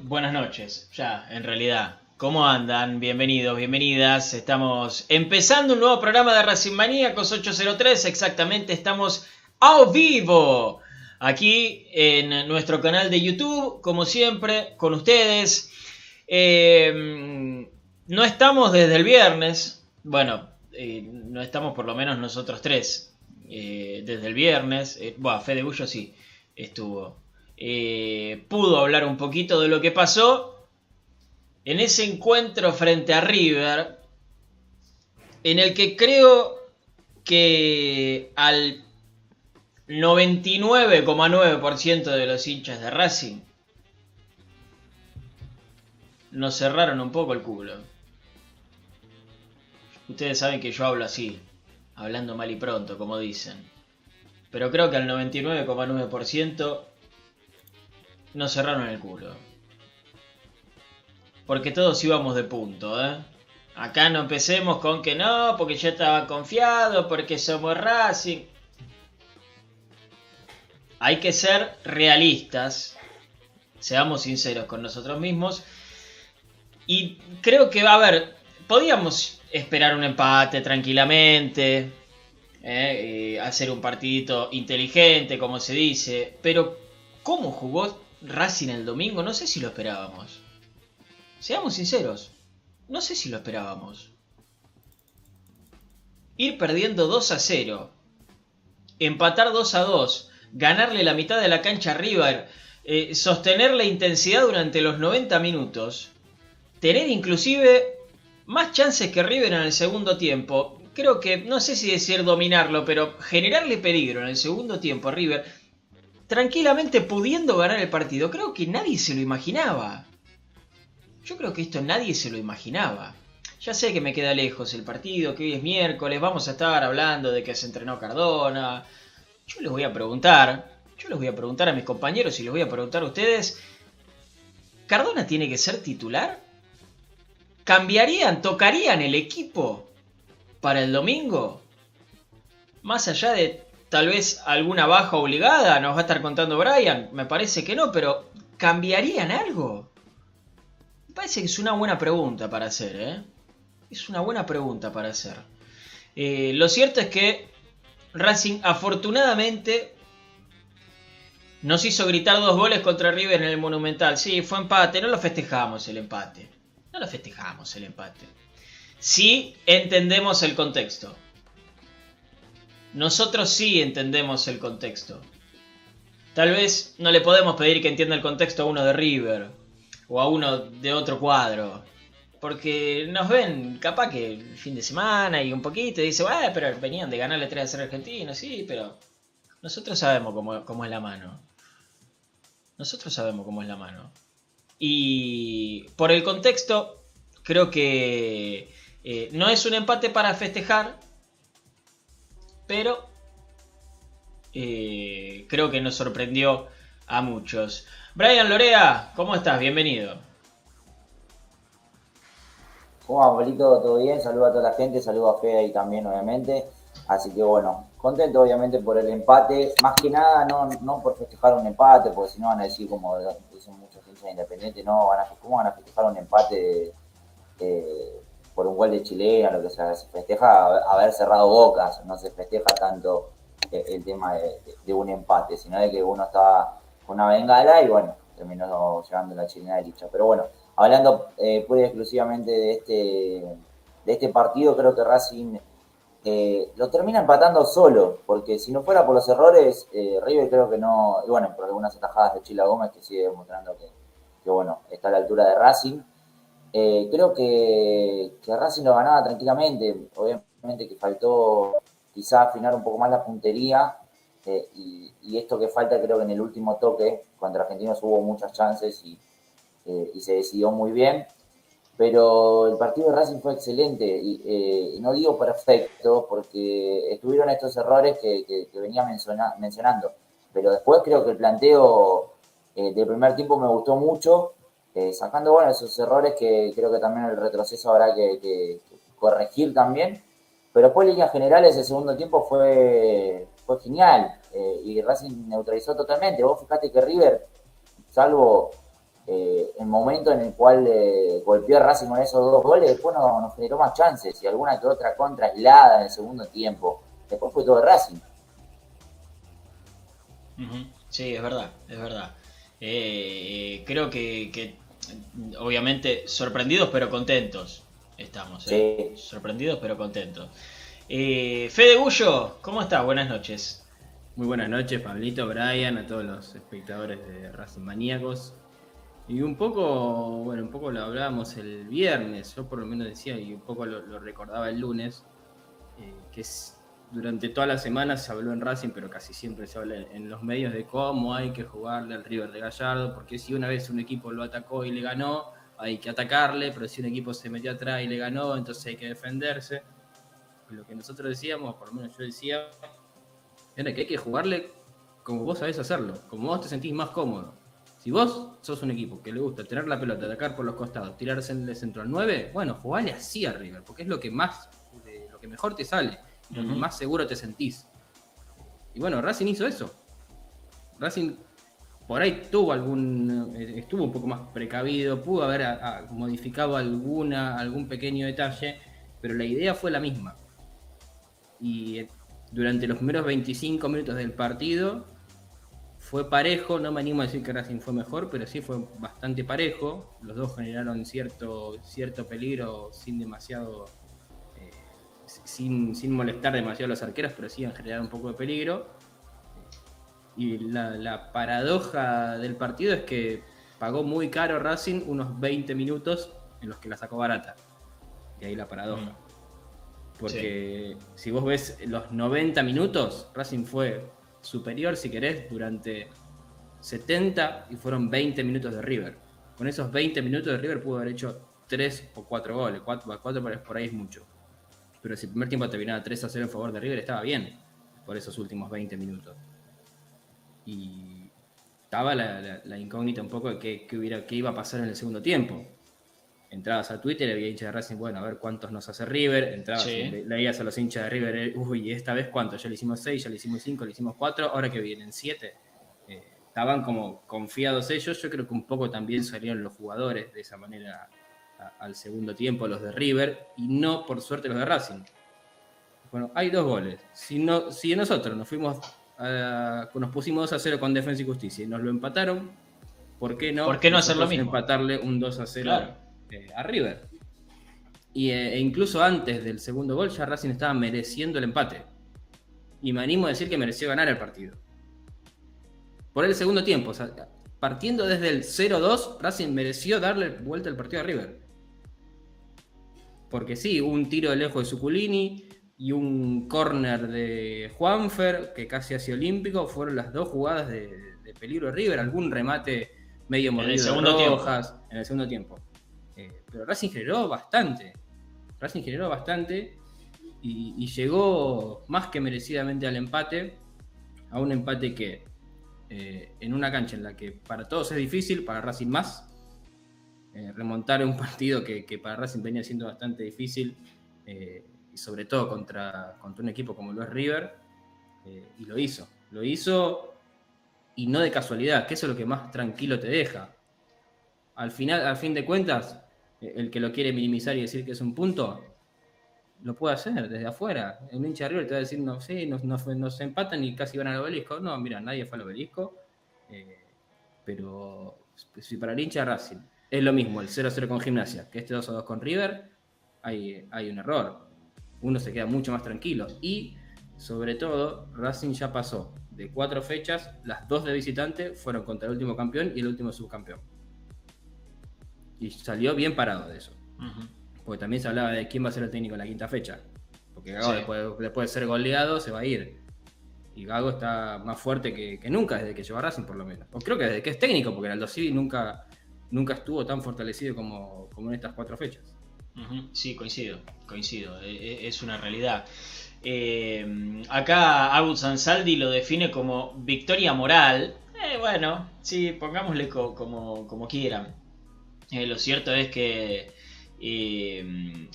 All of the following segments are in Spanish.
Buenas noches. Ya, en realidad. ¿Cómo andan? Bienvenidos, bienvenidas. Estamos empezando un nuevo programa de Racing Maníacos 803. Exactamente, estamos a vivo. Aquí en nuestro canal de YouTube, como siempre, con ustedes. Eh, no estamos desde el viernes. Bueno, eh, no estamos por lo menos nosotros tres. eh, desde el viernes. Eh, bueno, Fede Bullo sí estuvo eh, pudo hablar un poquito de lo que pasó en ese encuentro frente a River, en el que creo que al 99,9% de los hinchas de Racing nos cerraron un poco el culo. Ustedes saben que yo hablo así, hablando mal y pronto, como dicen. Pero creo que al 99,9% nos cerraron el culo. Porque todos íbamos de punto, ¿eh? Acá no empecemos con que no, porque yo estaba confiado, porque somos Racing. Hay que ser realistas, seamos sinceros con nosotros mismos. Y creo que, a ver, podíamos esperar un empate tranquilamente, ¿eh? Eh, hacer un partidito inteligente, como se dice, pero ¿cómo jugó Racing el domingo? No sé si lo esperábamos. Seamos sinceros, no sé si lo esperábamos. Ir perdiendo 2 a 0, empatar 2 a 2, ganarle la mitad de la cancha a River, eh, sostener la intensidad durante los 90 minutos, tener inclusive más chances que River en el segundo tiempo. Creo que, no sé si decir dominarlo, pero generarle peligro en el segundo tiempo a River, tranquilamente pudiendo ganar el partido. Creo que nadie se lo imaginaba. Yo creo que esto nadie se lo imaginaba. Ya sé que me queda lejos el partido, que hoy es miércoles, vamos a estar hablando de que se entrenó Cardona. Yo les voy a preguntar, yo les voy a preguntar a mis compañeros y les voy a preguntar a ustedes, ¿Cardona tiene que ser titular? ¿Cambiarían, tocarían el equipo para el domingo? Más allá de tal vez alguna baja obligada, nos va a estar contando Brian, me parece que no, pero ¿cambiarían algo? Me parece que es una buena pregunta para hacer, ¿eh? Es una buena pregunta para hacer. Eh, lo cierto es que Racing afortunadamente nos hizo gritar dos goles contra River en el Monumental. Sí, fue empate, no lo festejamos el empate. No lo festejamos el empate. Sí entendemos el contexto. Nosotros sí entendemos el contexto. Tal vez no le podemos pedir que entienda el contexto a uno de River o a uno de otro cuadro. Porque nos ven capaz que el fin de semana y un poquito y dice, bueno, pero venían de ganarle 3 a 0 a Argentina, sí, pero nosotros sabemos cómo, cómo es la mano. Nosotros sabemos cómo es la mano. Y por el contexto, creo que eh, no es un empate para festejar, pero eh, creo que nos sorprendió a muchos. Brian Lorea, ¿cómo estás? Bienvenido. ¿Cómo va, Pablito? ¿Todo bien? Saludo a toda la gente, saludo a Fede ahí también, obviamente. Así que bueno, contento obviamente por el empate. Más que nada, no, no por festejar un empate, porque si no van a decir como dicen muchos hinchas independientes, no, van a, ¿cómo van a festejar un empate eh, por un gol de chilena? Lo que se, se festeja haber cerrado bocas, no se festeja tanto eh, el tema de, un empate, sino de que uno estaba con una bengala y bueno, terminó llevando la chilena de dicha. Pero bueno, hablando eh, exclusivamente de este, de este partido, creo que Racing eh, lo termina empatando solo, porque si no fuera por los errores, eh, River creo que no, y bueno, por algunas atajadas de Chila Gómez que sigue demostrando que, que bueno, está a la altura de Racing. Eh, creo que, que, Racing lo ganaba tranquilamente, obviamente que faltó quizá afinar un poco más la puntería y, y, esto que falta creo que en el último toque contra Argentinos hubo muchas chances y, y se decidió muy bien. Pero el partido de Racing fue excelente y, eh, no digo perfecto porque estuvieron estos errores que, venía mencionando, pero después creo que el planteo eh, del primer tiempo me gustó mucho, eh, sacando bueno esos errores que creo que también el retroceso habrá que, corregir también, pero después en líneas generales el segundo tiempo fue, fue genial y Racing neutralizó totalmente, vos fijate que River, salvo eh, el momento en el cual eh, golpeó a Racing con esos dos goles, después no, nos generó más chances y alguna que otra contra aislada en el segundo tiempo. Después fue todo Racing. Sí, es verdad, es verdad. Eh, creo que, obviamente sorprendidos pero contentos estamos. Sorprendidos pero contentos. Fede Gullo, ¿cómo estás? Buenas noches. Muy buenas noches, Pablito, Brian, a todos los espectadores de Racing Maníacos. Y un poco, bueno, un poco lo hablábamos el viernes, yo por lo menos decía, y un poco lo, recordaba el lunes, eh, que es, durante toda la semana se habló en Racing, pero casi siempre se habla en los medios de cómo hay que jugarle al River de Gallardo, porque si una vez un equipo lo atacó y le ganó, hay que atacarle, pero si un equipo se metió atrás y le ganó, entonces hay que defenderse. lo que nosotros decíamos, por lo menos yo decía, era que hay que jugarle como vos sabés hacerlo, como vos te sentís más cómodo. Si vos sos un equipo que le gusta tener la pelota, atacar por los costados, tirarse en el centro al 9, bueno, jugale así a River, porque es lo que más, lo que mejor te sale, que más seguro te sentís. Y bueno, Racing hizo eso. Racing por ahí tuvo algún, eh, estuvo un poco más precavido, pudo haber modificado alguna, algún pequeño detalle, pero la idea fue la misma. Y eh, durante los primeros 25 minutos del partido, fue parejo, no me animo a decir que Racing fue mejor, pero sí fue bastante parejo. Los dos generaron cierto, cierto peligro sin demasiado. Eh, sin, molestar demasiado a los arqueros, pero sí han generado un poco de peligro. Y la, paradoja del partido es que pagó muy caro Racing unos 20 minutos en los que la sacó barata. Y ahí la paradoja. Mm. Porque si vos ves los 90 minutos, Racing fue superior, si querés, durante 70 y fueron 20 minutos de River. Con esos 20 minutos de River pudo haber hecho 3 o 4 goles. 4, 4 por ahí es mucho. Pero si el primer tiempo terminaba 3 a 0 en favor de River, estaba bien por esos últimos 20 minutos. Y estaba la, incógnita un poco de qué, hubiera, qué iba a pasar en el segundo tiempo. Entrabas a Twitter y había hinchas de Racing, bueno, a ver cuántos nos hace River, entrabas, leías a los hinchas de River, eh, uy, esta vez cuántos, ya le hicimos 6, ya le hicimos 5, le hicimos 4, ahora que vienen 7. Eh, estaban como confiados ellos, yo creo que un poco también salieron los jugadores de esa manera al segundo tiempo, los de River, y no por suerte los de Racing. Bueno, hay dos goles. Si, no, si nosotros nos fuimos nos pusimos 2 a 0 con Defensa y Justicia y nos lo empataron, ¿por qué no, ¿Por qué no hacer lo mismo? empatarle un 2 a 0 eh, a River. Y, eh, e incluso antes del segundo gol ya Racing estaba mereciendo el empate. Y me animo a decir que mereció ganar el partido. Por el segundo tiempo, partiendo desde el 0-2, Racing mereció darle vuelta al partido a River. Porque sí, un tiro de lejos de Suculini y un córner de Juanfer, que casi hace olímpico, fueron las dos jugadas de, peligro de River. Algún remate medio mordido de Rojas en el segundo tiempo. Pero Racing generó bastante. Racing generó bastante y, llegó más que merecidamente al empate. A un empate que eh, en una cancha en la que para todos es difícil, para Racing más. Eh, remontar un partido que, para Racing venía siendo bastante difícil. Eh, y sobre todo contra, contra un equipo como lo es River. y lo hizo. Lo hizo y no de casualidad, que eso es lo que más tranquilo te deja. Al final, al fin de cuentas, el que lo quiere minimizar y decir que es un punto, lo puede hacer desde afuera. Un hincha de River te va a decir, no, sí, nos, nos, empatan y casi van al obelisco. No, mira, nadie fue al obelisco. Eh, pero si para el hincha Racing es lo mismo el 0-0 con Gimnasia que este 2-2 con River, hay, hay un error. Uno se queda mucho más tranquilo. Y sobre todo, Racing ya pasó de cuatro fechas, las dos de visitante fueron contra el último campeón y el último subcampeón. Y salió bien parado de eso. Porque también se hablaba de quién va a ser el técnico en la quinta fecha. Porque Gago después, de ser goleado se va a ir. Y Gago está más fuerte que, nunca desde que lleva Racing, por lo menos. O creo que desde que es técnico, porque en Aldo Civi nunca, nunca estuvo tan fortalecido como, como en estas cuatro fechas. Sí, coincido, coincido. E, e, es una realidad. Eh, acá Agus Ansaldi lo define como victoria moral. Eh, bueno, sí, pongámosle como, como quieran. Eh, lo cierto es que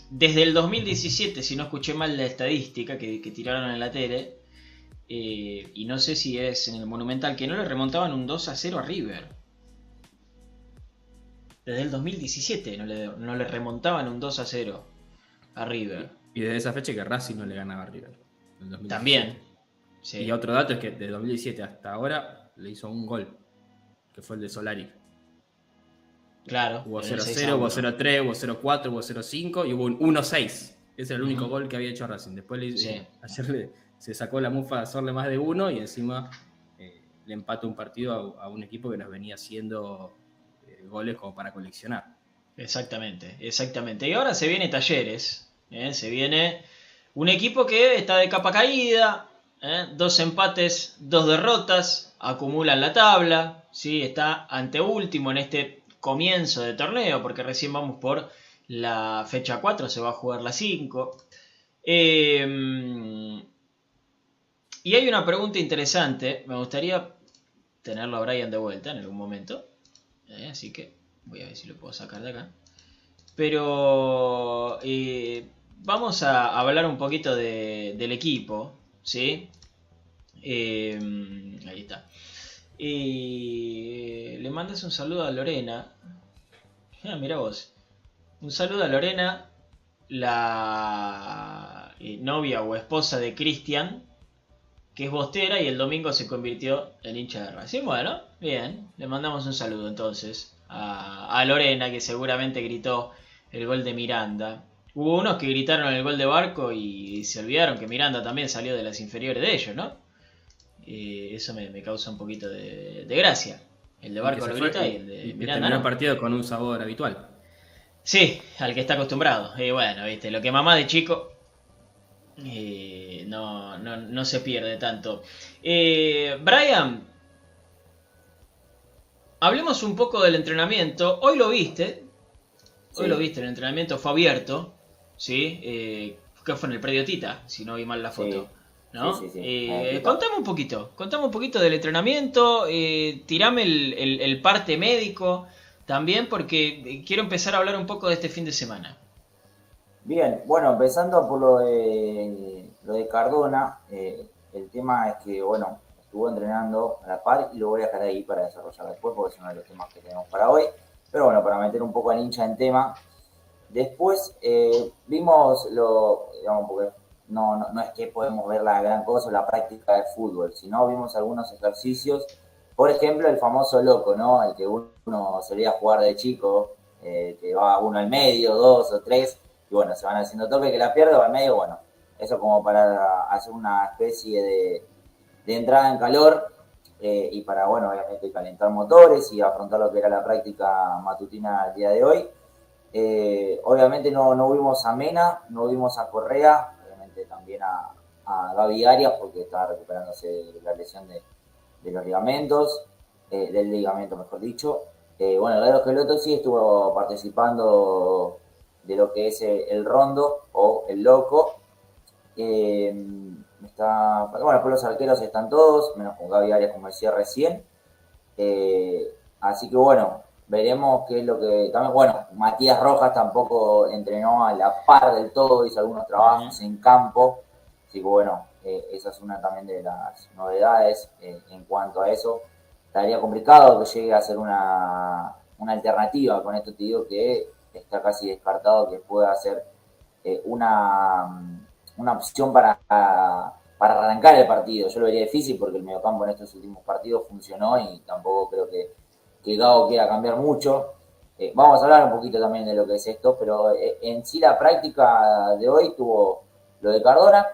desde el 2017, si no escuché mal la estadística que, tiraron en la tele, y no sé si es en el Monumental, que no le remontaban un 2 a 0 a River. Desde el 2017 no le, no le remontaban un 2 a 0 a River. Y desde esa fecha que Racing no le ganaba a River. También. Y otro dato es que de 2017 hasta ahora le hizo un gol, que fue el de Solari. Claro. Hubo 0-0, hubo 0-3, hubo 0-4, hubo 0-5 y hubo un 1-6. Ese es el único gol que había hecho Racing. Después le, ayer se sacó la mufa de hacerle más de uno y encima eh, le empató un partido a, un equipo que nos venía haciendo eh, goles como para coleccionar. Exactamente, exactamente. Y ahora se viene Talleres, ¿eh? Se viene un equipo que está de capa caída, ¿eh? dos empates, dos derrotas, acumulan la tabla, ¿sí? está anteúltimo en este comienzo de torneo, porque recién vamos por la fecha 4, se va a jugar la 5. Em, y hay una pregunta interesante, me gustaría tenerlo a Brian de vuelta en algún momento, ¿eh? así que voy a ver si lo puedo sacar de acá. Pero vamos a hablar un poquito del equipo, ¿sí? Eh, ahí está. Y le mandas un saludo a Lorena. Ah, mira vos. Un saludo a Lorena, la eh, novia o esposa de Cristian, que es bostera y el domingo se convirtió en hincha de Racing. Bueno, bien, le mandamos un saludo entonces a Lorena, que seguramente gritó el gol de Miranda. Hubo unos que gritaron el gol de Barco y se olvidaron que Miranda también salió de las inferiores de ellos, ¿no? Eh, eso me, causa un poquito de, gracia. El de Barco lo grita y, el de Miranda no. partido con un sabor habitual. Sí, al que está acostumbrado. Y bueno, viste, lo que mamá de chico eh, no, no, se pierde tanto. Eh, Brian, hablemos un poco del entrenamiento. Hoy lo viste. Hoy lo viste, el entrenamiento fue abierto. ¿sí? Eh, que fue en el predio Tita, si no vi mal la foto. ¿no? Eh, contame un poquito, contame un poquito del entrenamiento, eh, tirame el, parte médico también, porque quiero empezar a hablar un poco de este fin de semana. Bien, bueno, empezando por lo de, lo de Cardona, eh, el tema es que, bueno, estuvo entrenando a la par y lo voy a dejar ahí para desarrollar después, porque es uno de los temas que tenemos para hoy. Pero bueno, para meter un poco al hincha en tema, Después eh, vimos lo, digamos, porque no, no, es que podemos ver la gran cosa, la práctica de fútbol, sino vimos algunos ejercicios, por ejemplo, el famoso loco, ¿no? El que uno solía jugar de chico, eh, que va uno al medio, dos o tres, y bueno, se van haciendo toque que la pierde va al medio, bueno, eso como para hacer una especie de, entrada en calor eh, y para, bueno, obviamente calentar motores y afrontar lo que era la práctica matutina el día de hoy. Eh, obviamente no, no vimos a Mena, no vimos a Correa, obviamente también a, a Gaby Arias porque estaba recuperándose de la lesión de, los ligamentos, eh, del ligamento mejor dicho. Eh, bueno, el Geloto sí estuvo participando de lo que es el, rondo o el loco. Está, bueno, pues los arqueros están todos, menos con Gaby Arias como decía recién. así que bueno, Veremos qué es lo que. También, bueno, Matías Rojas tampoco entrenó a la par del todo, hizo algunos trabajos en campo. Así que, bueno, eh, esa es una también de las novedades eh, en cuanto a eso. Estaría complicado que llegue a ser una, alternativa. Con esto te digo que está casi descartado que pueda ser eh, una, una opción para, para arrancar el partido. Yo lo vería difícil porque el mediocampo en estos últimos partidos funcionó y tampoco creo que, que Gago quiera cambiar mucho. Eh, vamos a hablar un poquito también de lo que es esto, pero eh, en sí la práctica de hoy tuvo lo de Cardona,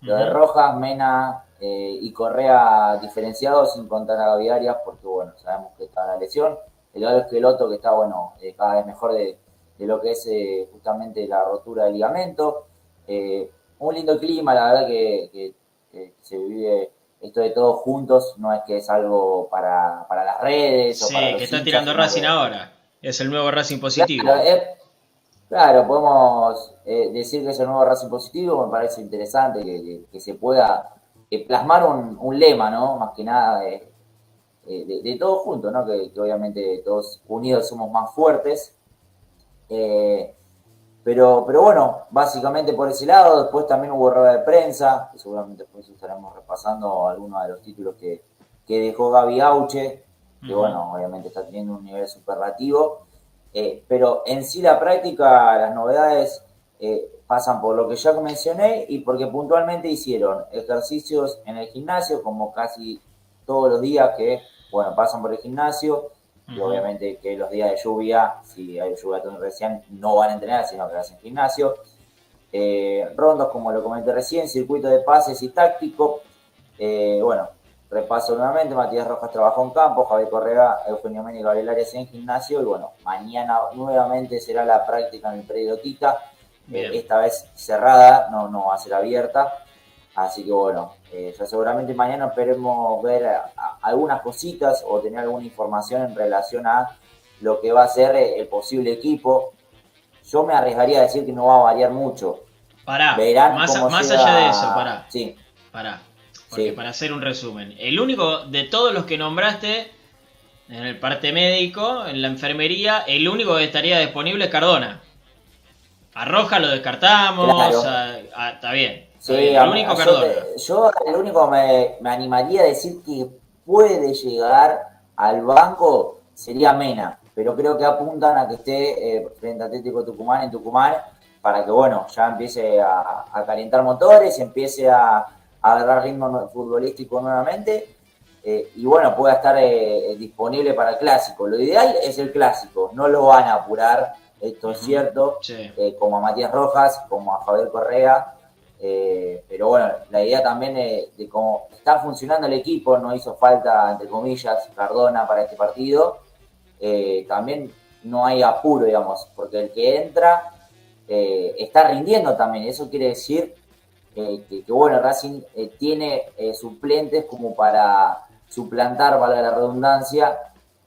lo de Rojas, Mena eh, y Correa diferenciados sin contar a Gaby Arias, porque bueno, sabemos que está la lesión. El otro es que el otro que está bueno, cada vez mejor de, de lo que es justamente la rotura del ligamento. Un lindo clima, la verdad que, que, se vive esto de todos juntos, no es que es algo para, para las redes. Sí, o para que hinchas, tirando Racing que- ahora. Es el nuevo Racing positivo. Claro, es- claro, podemos eh, decir que es el nuevo Racing positivo, me parece interesante que, se pueda plasmar un, un lema, ¿no? Más que nada de, eh, de- de todos juntos, ¿no? Que, que obviamente todos unidos somos más fuertes. Eh, pero, pero bueno, básicamente por ese lado, después también hubo rueda de prensa, que seguramente después estaremos repasando algunos de los títulos que, que dejó Gaby Auche, que bueno, obviamente está teniendo un nivel superlativo. Eh, pero en sí la práctica, las novedades eh, pasan por lo que ya mencioné y porque puntualmente hicieron ejercicios en el gimnasio, como casi todos los días que, bueno, pasan por el gimnasio. Y obviamente que los días de lluvia, si hay lluvia recién, no van a entrenar, sino que hacen gimnasio. Eh, rondos, como lo comenté recién, circuito de pases y táctico. Eh, bueno, repaso nuevamente, Matías Rojas trabajó en campo, Javier Correa, Eugenio Mena y Gabriel Arias en gimnasio. Y bueno, mañana nuevamente será la práctica en el predio Tita. Eh, esta vez cerrada, no, no va a ser abierta. Así que bueno, eh, ya seguramente mañana esperemos ver a- a- algunas cositas o tener alguna información en relación a lo que va a ser eh, el posible equipo. Yo me arriesgaría a decir que no va a variar mucho. Pará, Verán más, cómo más llega- allá de eso, pará. Sí, Pará. Porque Sí. para hacer un resumen, el único de todos los que nombraste en el parte médico, en la enfermería, el único que estaría disponible es Cardona. A Roja lo descartamos, Claro. a- a- está bien. Sí, a- único yo, Cardona. te- yo el único me, me animaría a decir que puede llegar al banco sería Mena, pero creo que apuntan a que esté eh, frente a Atlético Tucumán en Tucumán para que bueno, ya empiece a, a calentar motores, empiece a, agarrar ritmo futbolístico nuevamente eh, y bueno, pueda estar eh, disponible para el clásico. Lo ideal es el clásico, no lo van a apurar, esto es cierto, Sí. eh, como a Matías Rojas, como a Javier Correa. Eh, pero bueno, la idea también de, cómo está funcionando el equipo, no hizo falta, entre comillas, Cardona para este partido. eh, también no hay apuro, digamos, porque el que entra eh, está rindiendo también. Eso quiere decir eh, que, que, bueno, Racing tiene suplentes como para suplantar, valga la redundancia,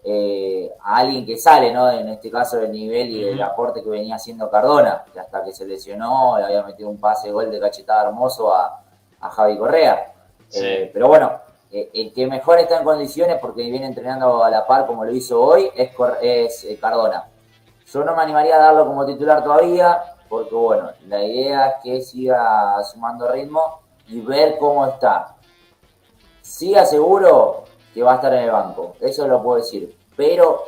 eh, a alguien que sale, ¿no? En este caso del nivel y del aporte que venía haciendo Cardona, que hasta que se lesionó le había metido un pase de gol de cachetada hermoso a, a Javi Correa. Sí. Eh, pero bueno, eh, el que mejor está en condiciones porque viene entrenando a la par como lo hizo hoy es, Cor- es Cardona. Yo no me animaría a darlo como titular todavía, porque bueno, la idea es que siga sumando ritmo y ver cómo está. Sí aseguro que va a estar en el banco, eso lo puedo decir, pero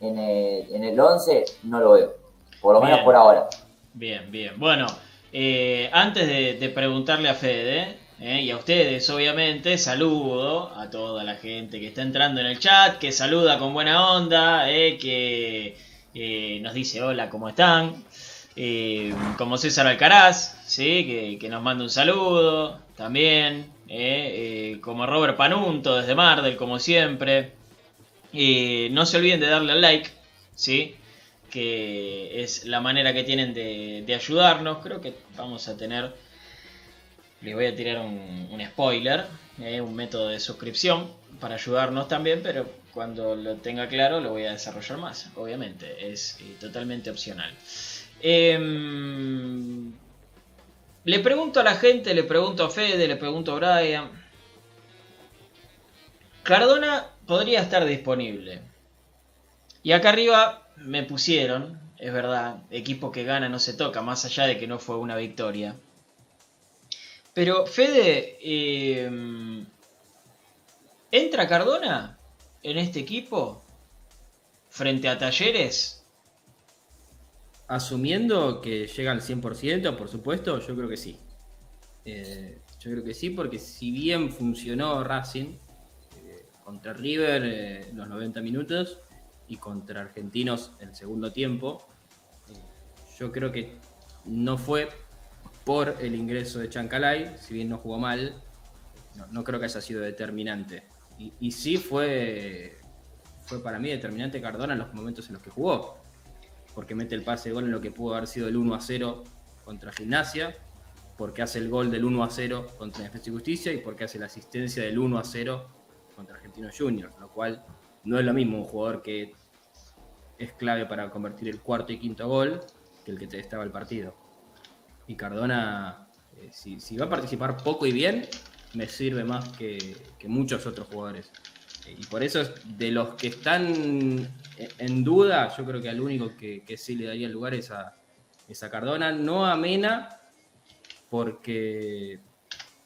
en el, en el 11 no lo veo, por lo menos por ahora. Bien, bien. Bueno, eh, antes de, de preguntarle a Fede eh, y a ustedes, obviamente, saludo a toda la gente que está entrando en el chat, que saluda con buena onda, eh, que eh, nos dice hola, ¿cómo están? Eh, como César Alcaraz, ¿sí? que, que nos manda un saludo también, eh, eh, como Robert Panunto desde Mardel, como siempre. Eh, no se olviden de darle al like, ¿sí? que es la manera que tienen de, ayudarnos. Creo que vamos a tener, les voy a tirar un, un spoiler, eh, un método de suscripción para ayudarnos también, pero cuando lo tenga claro lo voy a desarrollar más, obviamente, es totalmente opcional. Em, le pregunto a la gente, le pregunto a Fede, le pregunto a Brian. Cardona podría estar disponible. Y acá arriba me pusieron, es verdad, equipo que gana no se toca, más allá de que no fue una victoria. Pero Fede, eh, ¿entra Cardona en este equipo frente a Talleres? Asumiendo que llega al 100%, por supuesto, yo creo que sí. Eh, yo creo que sí, porque si bien funcionó Racing eh, contra River eh, los 90 minutos y contra Argentinos el segundo tiempo, yo creo que no fue por el ingreso de Chancalay, si bien no jugó mal, no, creo que haya sido determinante. Y, y, sí fue, fue para mí determinante Cardona en los momentos en los que jugó, porque mete el pase de gol en lo que pudo haber sido el 1 a 0 contra Gimnasia, porque hace el gol del 1 a 0 contra Defensa y Justicia y porque hace la asistencia del 1 a 0 contra Argentino Junior, lo cual no es lo mismo un jugador que es clave para convertir el cuarto y quinto gol que el que te estaba el partido. Y Cardona, eh, si, va a participar poco y bien, me sirve más que, muchos otros jugadores. Y por eso de los que están en duda, yo creo que al único que, sí le daría lugar es a, Cardona, no a Mena, porque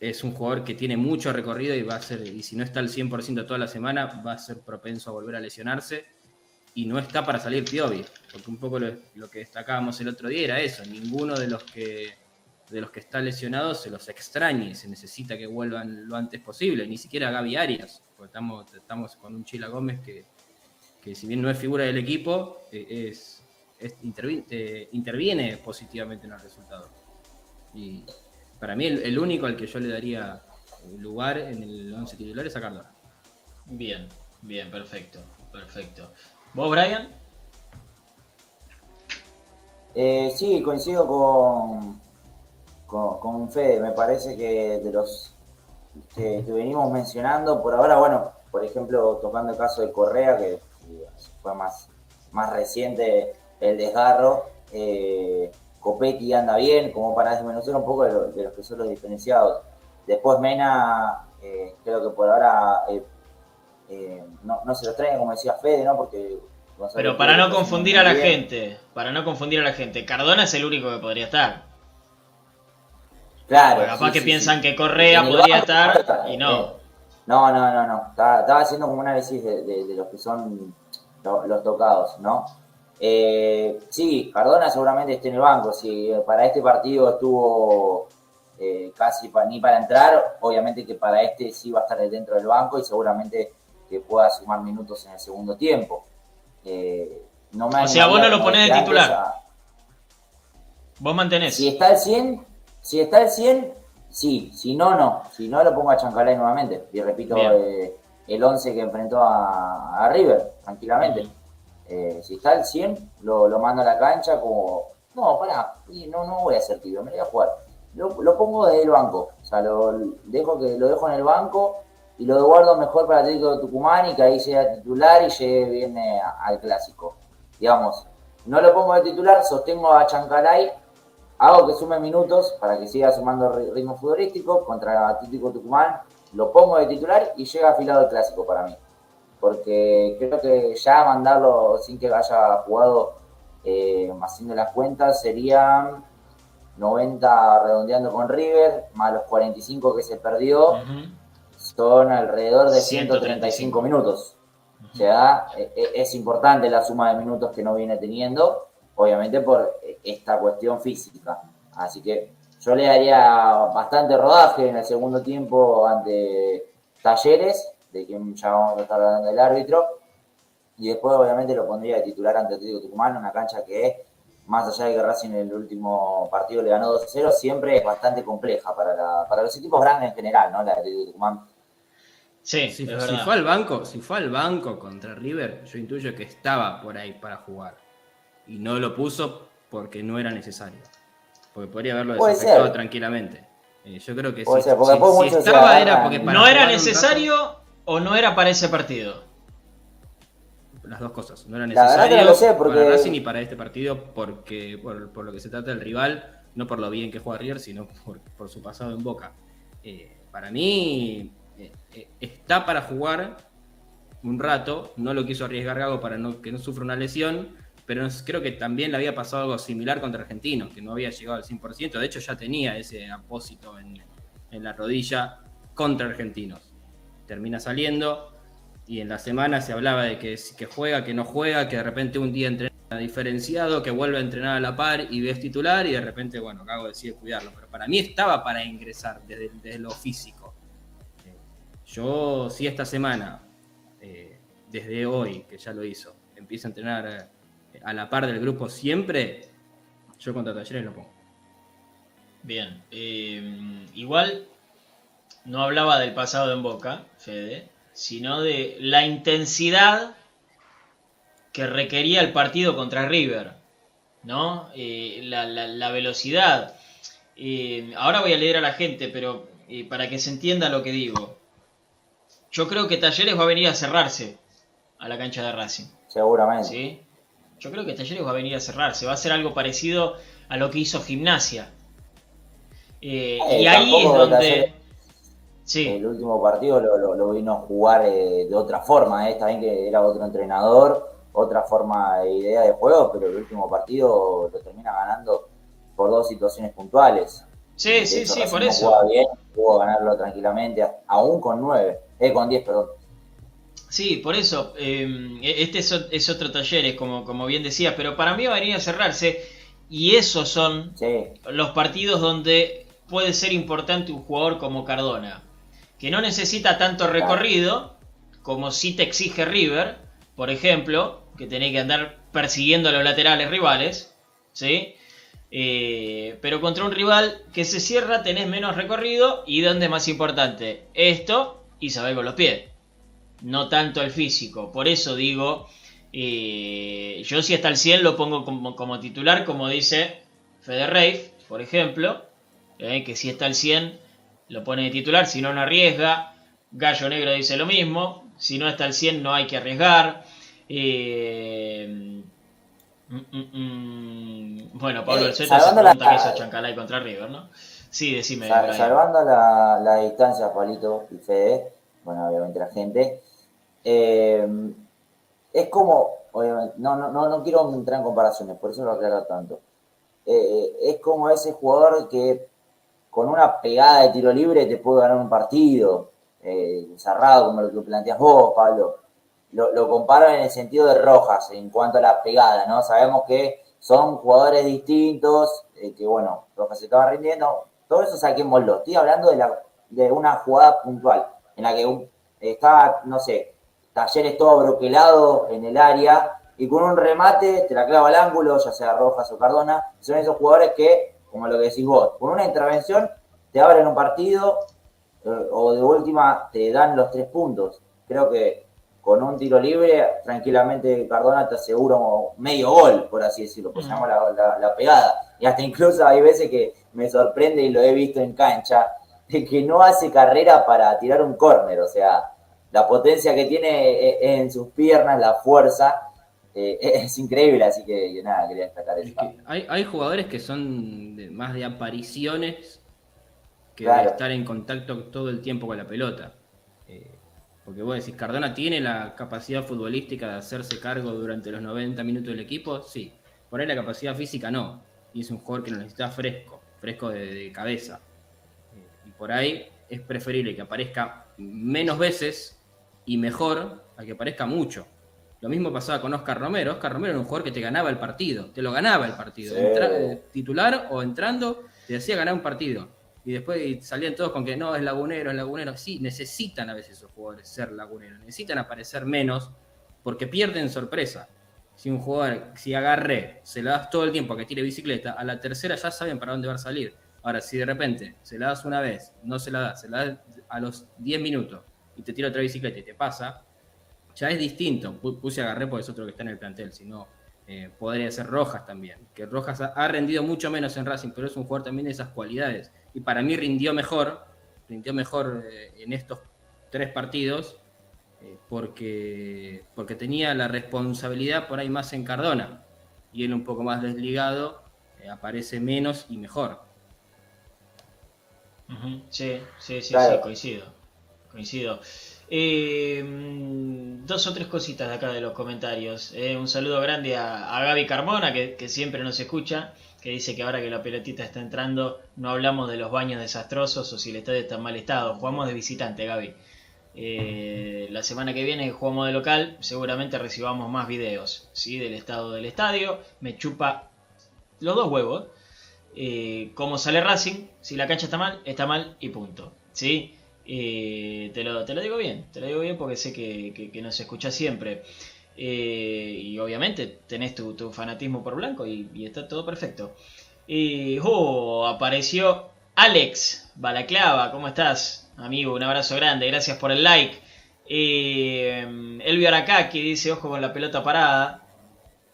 es un jugador que tiene mucho recorrido y va a ser, y si no está al 100% toda la semana, va a ser propenso a volver a lesionarse. Y no está para salir Piovi, porque un poco lo, que destacábamos el otro día era eso, ninguno de los que de los que está lesionado se los extrañe, se necesita que vuelvan lo antes posible, ni siquiera Gaby Arias, porque estamos, estamos con un Chila Gómez que, que si bien no es figura del equipo, eh, es, interviene, eh, interviene positivamente en los resultados. Y para mí el, único al que yo le daría lugar en el 11 titular es a Cardona. Bien, bien, perfecto, perfecto. ¿Vos, Brian? Eh, sí, coincido con, con, Fede. Me parece que de los que, venimos mencionando, por ahora, bueno, por ejemplo, tocando el caso de Correa, que fue más, más reciente el desgarro, eh, Copetti anda bien, como para desmenuzar un poco de, los que son los diferenciados. Después Mena, eh, creo que por ahora eh, eh, no, se los traen, como decía Fede, ¿no? Porque Pero para no confundir a la gente, para no confundir a la gente, Cardona es el único que podría estar. Claro. capaz que piensan que Correa podría estar y no. no, no, no, no. Estaba, haciendo como un análisis de, los que son los tocados, ¿no? Eh, sí, Cardona seguramente esté en el banco. Si para este partido estuvo eh, casi ni para entrar, obviamente que para este sí va a estar dentro del banco y seguramente que pueda sumar minutos en el segundo tiempo. Eh, o sea, vos no lo ponés de titular. Vos mantenés. Si está el 100, si está el 100, sí. Si no, no. Si no, lo pongo a Chancalay nuevamente. Y repito eh, el 11 que enfrentó a, River, tranquilamente. Eh, si está al 100, lo, lo mando a la cancha como, no, pará, no, no voy a hacer tibio, me voy a jugar. Lo, pongo desde el banco, o sea, lo dejo, que, lo dejo en el banco y lo guardo mejor para Atlético de Tucumán y que ahí sea titular y llegue bien eh, al clásico. Digamos, no lo pongo de titular, sostengo a Chancalay, hago que sume minutos para que siga sumando ritmo futbolístico contra Atlético Tucumán, lo pongo de titular y llega afilado el clásico para mí. Porque creo que ya mandarlo sin que haya jugado eh, haciendo las cuentas serían 90 redondeando con River, más los 45 que se perdió, son alrededor de 135 minutos. O sea, e, e, es importante la suma de minutos que no viene teniendo, obviamente por esta cuestión física. Así que yo le daría bastante rodaje en el segundo tiempo ante Talleres de quien ya vamos a estar hablando del árbitro. Y después, obviamente, lo pondría de titular ante Atlético Tucumán, una cancha que, más allá de que Racing en el último partido le ganó 2-0, siempre es bastante compleja para, para los equipos grandes en general, ¿no? La de Atlético Tucumán. Sí, si, fue al banco, si fue al banco contra River, yo intuyo que estaba por ahí para jugar. Y no lo puso porque no era necesario. Porque podría haberlo desafectado tranquilamente. Eh, yo creo que si, estaba era porque ¿No era necesario o no era para ese partido? Las dos cosas. No era necesario para Racing ni para este partido porque por, lo que se trata del rival, no por lo bien que juega River, sino por, su pasado en Boca. Eh, para mí eh, está para jugar un rato, no lo quiso arriesgar Gago para no, que no sufra una lesión, pero creo que también le había pasado algo similar contra Argentinos, que no había llegado al 100%, de hecho ya tenía ese apósito en, en la rodilla contra Argentinos termina saliendo. Y en la semana se hablaba de que, que juega, que no juega, que de repente un día entrena diferenciado que vuelve a entrenar a la par y ves titular y de repente, bueno, Gago decide cuidarlo. Pero para mí estaba para ingresar desde, desde lo físico. Eh, Yo, si esta semana, eh, desde hoy, que ya lo hizo, empieza a entrenar eh, a la par del grupo siempre, yo contra Talleres lo pongo. Bien, eh, igual no hablaba del pasado en Boca, Fede, sino de la intensidad que requería el partido contra River, ¿no? Eh, la, la- la velocidad. Eh, ahora voy a leer a la gente, pero eh, para que se entienda lo que digo. Yo creo que Talleres va a venir a cerrarse a la cancha de Racing. Seguramente. ¿sí? Yo creo que Talleres va a venir a cerrarse, va a ser algo parecido a lo que hizo Gimnasia. Eh, Eh, y ahí es donde... Talleres- Sí, El último partido lo, lo- lo vino a jugar eh, de otra forma, está bien que era otro entrenador, otra forma de idea de juego, pero el último partido lo termina ganando por dos situaciones puntuales. sí, sí, sí, por eso. jugaba bien, pudo ganarlo tranquilamente, aún con nueve, eh, con diez, perdón. Sí, por eso. eh, este es, es otro Talleres, como, como bien decía, pero para mí va a venir a cerrarse. Y esos son Sí, los partidos donde puede ser importante un jugador como Cardona, que no necesita tanto recorrido como si te exige River, por ejemplo, que tenés que andar persiguiendo a los laterales rivales, ¿sí? Eh, pero contra un rival que se cierra tenés menos recorrido y donde es más importante esto y saber con los pies, no tanto el físico. Por eso digo, eh, yo si hasta el 100 lo pongo como, como titular, como dice Fede Reif, por ejemplo, eh, que si está al 100 lo pone de titular, si no, no arriesga. Gallo Negro dice lo mismo, si no está al 100 no hay que arriesgar. Eh, mm, mm, mm. bueno, Pablo Eh, Alceta se salvando pregunta la- qué hizo Chancalay contra River, ¿no? Sí, decime. Sal- salvando la, la distancia, Palito y Fede, bueno, obviamente la gente, eh, es como, obviamente, no, no, no, no quiero entrar en comparaciones, por eso lo aclaro tanto. Eh, es como ese jugador que con una pegada de tiro libre te puede ganar un partido, eh, cerrado como lo que planteas vos, Pablo. Lo, lo comparo en el sentido de Rojas en cuanto a la pegada, ¿no? Sabemos que son jugadores distintos, eh, que bueno, Rojas se estaba rindiendo, todo eso saquémoslo. Estoy hablando de, la, de una jugada puntual en la que estaba, no sé, Talleres todo broquelado en el área y con un remate te la clava al ángulo, ya sea Rojas o Cardona. Son esos jugadores que, como lo que decís vos, con una intervención te abren un partido eh, o de última te dan los tres puntos. Creo que con un tiro libre, tranquilamente Cardona te asegura medio gol, por así decirlo, pues la, la- la pegada. Y hasta incluso hay veces que me sorprende y lo he visto en cancha, de que no hace carrera para tirar un córner, o sea, la potencia que tiene eh, en sus piernas, la fuerza, eh, es increíble, así que nada, quería destacar Es eso. que hay, hay jugadores que son de- más de apariciones que Claro. de estar en contacto todo el tiempo con la pelota. Eh, porque vos decís, Cardona tiene la capacidad futbolística de hacerse cargo durante los 90 minutos del equipo, sí. Por ahí la capacidad física no. Y es un jugador que lo necesita fresco, fresco de, de cabeza. Eh, y por ahí es preferible que aparezca menos veces y mejor a que aparezca mucho. Lo mismo pasaba con Oscar Romero. Oscar Romero era un jugador que te ganaba el partido, te lo ganaba el partido. Sí. Entra- eh, titular o entrando, te hacía ganar un partido. Y después salían todos con que no, es lagunero, es lagunero. Sí, necesitan a veces esos jugadores ser laguneros, necesitan aparecer menos porque pierden sorpresa. Si un jugador, si agarré, se la das todo el tiempo a que tire bicicleta, a la tercera ya saben para dónde va a salir. Ahora, si de repente se la das una vez, no se la das, se la das a los 10 minutos y te tira otra bicicleta y te pasa, ya es distinto. Pu- Puse agarré porque es otro que está en el plantel, si no, eh, podría ser Rojas también. Que Rojas ha, ha rendido mucho menos en Racing, pero es un jugador también de esas cualidades. Y para mí rindió mejor, rindió mejor eh, en estos tres partidos eh, porque, porque tenía la responsabilidad por ahí más en Cardona. Y él un poco más desligado, eh, aparece menos y mejor. Sí, sí, sí, Claro. sí, coincido. Coincido. Eh, dos o tres cositas de acá de los comentarios. Eh, un saludo grande a, Gaby Carmona, que, siempre nos escucha, que dice que ahora que la pelotita está entrando, no hablamos de los baños desastrosos o si el estadio está en mal estado. Jugamos de visitante, Gaby. eh, la semana que viene jugamos de local, seguramente recibamos más videos ¿sí? del estado del estadio. Me chupa los dos huevos. Cómo sale Racing, si la cancha está mal, está mal y punto. ¿sí? Eh, te, lo, te lo digo bien, te lo digo bien porque sé que, que, que nos escucha siempre. Eh, y obviamente tenés tu, tu fanatismo por blanco y, y está todo perfecto. Y oh, apareció Alex Balaclava, ¿cómo estás? Amigo, un abrazo grande, gracias por el like. Eh, Elvio Aracaki dice, ojo con la pelota parada.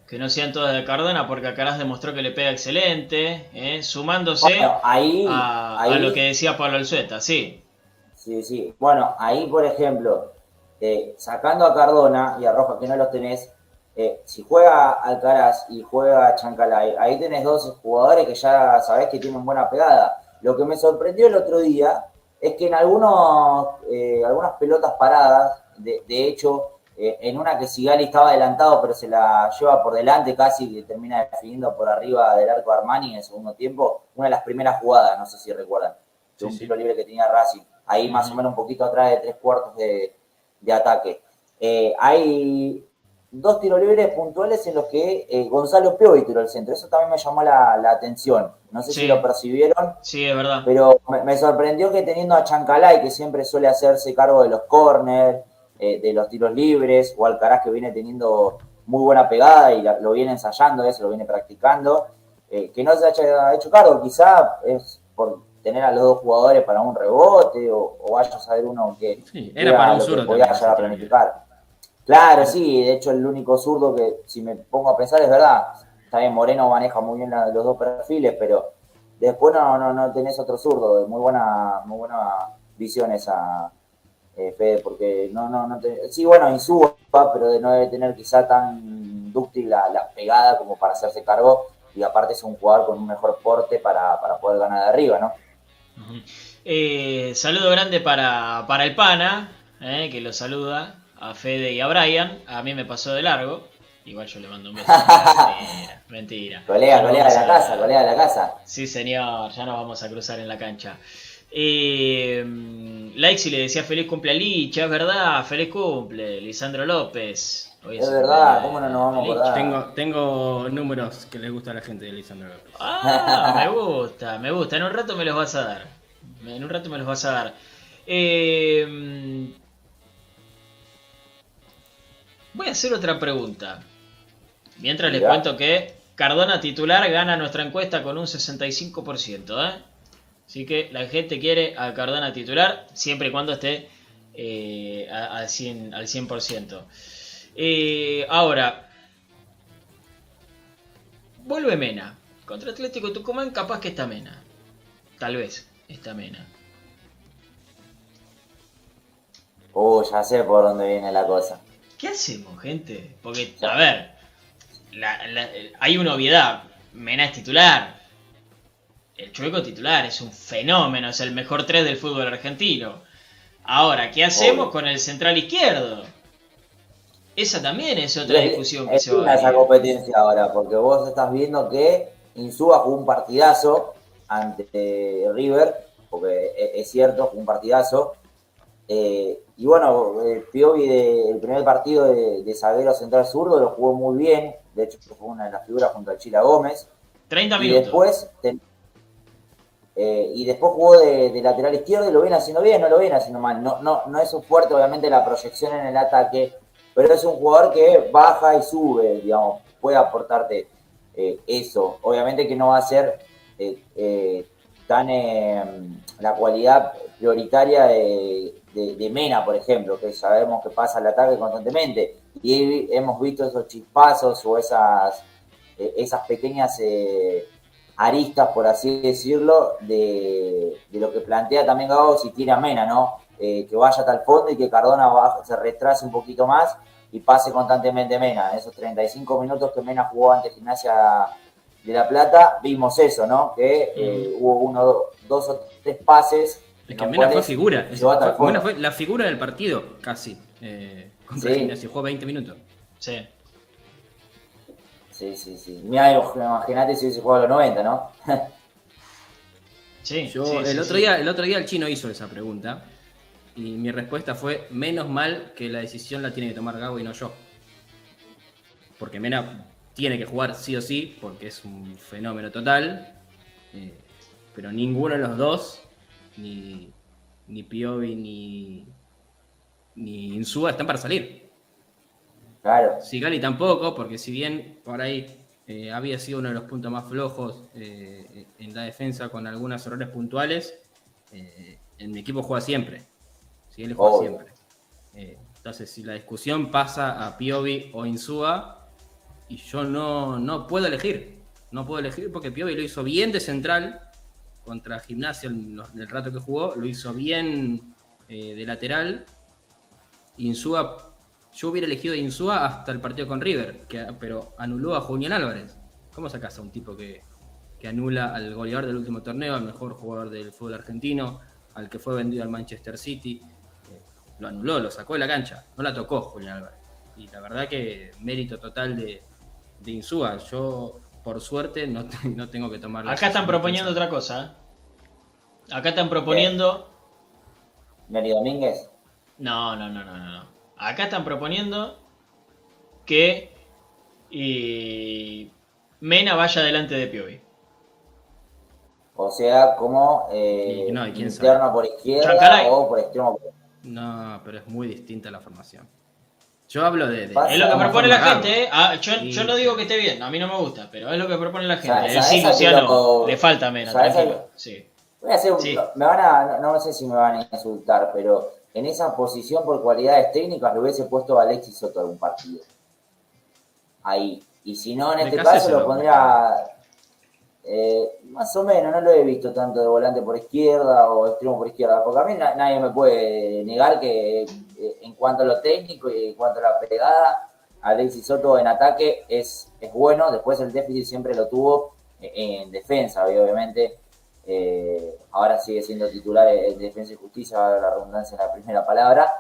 Que no sean todas de Cardona porque Alcaraz demostró que le pega excelente, eh, sumándose Bueno, ahí, a, ahí a lo que decía Pablo Alzueta, sí. Sí, sí. Bueno, ahí, por ejemplo, eh, sacando a Cardona y a Roja, que no los tenés, eh, si juega Alcaraz y juega Chancalay, ahí tenés dos jugadores que ya sabés que tienen buena pegada. Lo que me sorprendió el otro día es que en algunos, eh, algunas pelotas paradas, de, de hecho, eh, en una que Sigali estaba adelantado, pero se la lleva por delante casi, que termina definiendo por arriba del arco Armani en el segundo tiempo, una de las primeras jugadas, no sé si recuerdan, de Sí, un sí. tiro libre que tenía Racing, ahí más o menos un poquito atrás de tres cuartos de, de ataque. Eh, hay dos tiros libres puntuales en los que eh, Gonzalo Piovi tiró el centro, eso también me llamó la, la atención, no sé Sí. si lo percibieron, Sí, es verdad. pero me, me sorprendió que teniendo a Chancalay, que siempre suele hacerse cargo de los corners, eh, de los tiros libres, o Alcaraz que viene teniendo muy buena pegada y la- lo viene ensayando, eso lo viene practicando, eh, que no se haya hecho cargo, quizá es por tener a los dos jugadores para un rebote, o, o vaya a saber uno que Sí, era para un zurdo podía llegar a planificar. Claro, sí, de hecho el único zurdo que, si me pongo a pensar, es verdad, está bien, Moreno maneja muy bien los dos perfiles, pero después no, no, no tenés otro zurdo, muy buena, muy buena visión esa, eh, Fede, porque no, no, no te- sí, bueno, Insúa, pero de no debe tener quizá tan dúctil la, la pegada como para hacerse cargo, y aparte es un jugador con un mejor porte para, para poder ganar de arriba, ¿no? Eh, saludo grande para, para el pana, eh, que lo saluda, a Fede y a Brian. A mí me pasó de largo. Igual yo le mando un beso. mentira, mentira. Colega, colega de la a- casa, colega de la casa. Sí, señor, ya nos vamos a cruzar en la cancha. Eh, Laixi le decía feliz cumple a Licha, es verdad, feliz cumple, Lisandro López. Es verdad, ¿cómo no nos vamos a acordar? Tengo, tengo números que les gusta a la gente de Lisandro López. Ah, me gusta, me gusta. En un rato me los vas a dar. En un rato me los vas a dar. Eh, voy a hacer otra pregunta. Mientras les Ya. cuento que Cardona titular gana nuestra encuesta con un 65%. ¿eh? Así que la gente quiere a Cardona titular siempre y cuando esté eh, a- al 100%. Al 100%. Eh, ahora, vuelve Mena. Contra Atlético Tucumán capaz que está Mena. Tal vez está Mena. Uh, ya sé por dónde viene la cosa. ¿Qué hacemos, gente? Porque, a ver, la- la- hay una obviedad. Mena es titular. El Chueco titular es un fenómeno, es el mejor 3 del fútbol argentino. Ahora, ¿qué hacemos Obvio. con el central izquierdo? Esa también es otra discusión que es se va a esa competencia ahora, porque vos estás viendo que Insúa jugó un partidazo ante River, porque es, es cierto, jugó un partidazo. Eh, y bueno, eh, Piovi de- el primer partido de, de central zurdo lo jugó muy bien, de hecho fue una de las figuras junto a Chila Gómez. 30 Y minutos. después, ten- eh, y después jugó de, de lateral izquierdo y lo viene haciendo bien, no lo viene haciendo mal. No, no, no es un fuerte, obviamente, la proyección en el ataque, pero es un jugador que baja y sube, digamos, puede aportarte eh, eso. Obviamente que no va a ser eh, eh, tan eh, la cualidad prioritaria de, de- Mena, por ejemplo, que sabemos que pasa el ataque constantemente. Y hemos visto esos chispazos o esas, eh, esas pequeñas eh, aristas, por así decirlo, de, de lo que plantea también Gago si tiene a Mena, ¿no? Eh, que vaya hasta el fondo y que Cardona baje- se retrase un poquito más y pase constantemente Mena. En esos 35 minutos que Mena jugó ante Gimnasia de La Plata, vimos eso, ¿no? Que eh, hubo uno, dos o tres pases. Es que Mena fue figura. es- Mena la figura del partido, casi. eh, contra Sí. Gimnasia. Jugó 20 minutos. Sí. Sí, sí, sí. Mira, imagínate si hubiese jugado a los 90, ¿no? Sí, Yo sí, el sí, otro sí. día, el otro día el chino hizo esa pregunta. Y mi respuesta fue, menos mal que la decisión la tiene que tomar Gago y no yo. Porque Mena tiene que jugar sí o sí, porque es un fenómeno total. Eh, pero ninguno de los dos, ni, ni Piovi ni, ni Insúa, están para salir. Claro. Sigali tampoco, porque si bien por ahí eh, había sido uno de los puntos más flojos eh, en la defensa con algunos errores puntuales, en mi equipo juega siempre. Sigali juega Obvio. siempre. Eh, entonces, si la discusión pasa a Piovi o Insúa, y yo no, no puedo elegir. No puedo elegir porque Piovi lo hizo bien de central contra Gimnasia en el rato que jugó, lo hizo bien eh, de lateral. Insúa, yo hubiera elegido a Insúa hasta el partido con River, que, pero anuló a Julián Álvarez. ¿Cómo sacas a un tipo que, que anula al goleador del último torneo, al mejor jugador del fútbol argentino, al que fue vendido al Manchester City? Eh, lo anuló, lo sacó de la cancha, no la tocó Julián Álvarez. Y la verdad que mérito total de, de Insúa. Yo, por suerte, no, no tengo que tomar la Acá están proponiendo otra cosa. ¿eh? Acá están proponiendo. Mary Domínguez. No, no, no, no, no. Acá están proponiendo que y Mena vaya delante de Piovi. O sea, como eh, Y no, ¿y quién interno por izquierda Chancalay. o por extremo por No, pero es muy distinta la formación. Yo hablo de. Es lo que propone la gente, ¿eh? Ah, yo, yo no digo que esté bien, a mí no me gusta, pero es lo que propone la gente. ¿Sabes- Él sabes sí, Luciano, loco- le falta tranquilo. lo- Sí. Voy a hacer un- Sí. me van a, no, no sé si me van a insultar, pero en esa posición por cualidades técnicas lo hubiese puesto a Alexis Soto algún partido. Ahí. Y si no, en este caso lo lo pondría eh, más o menos, no lo he visto tanto de volante por izquierda o extremo por izquierda, porque a mí na- nadie me puede negar que eh, en cuanto a lo técnico y en cuanto a la pegada, Alexis Soto en ataque es, es bueno, después el déficit siempre lo tuvo eh, en defensa, obviamente. Eh, ahora sigue siendo titular en Defensa y Justicia, valga la redundancia en la primera palabra.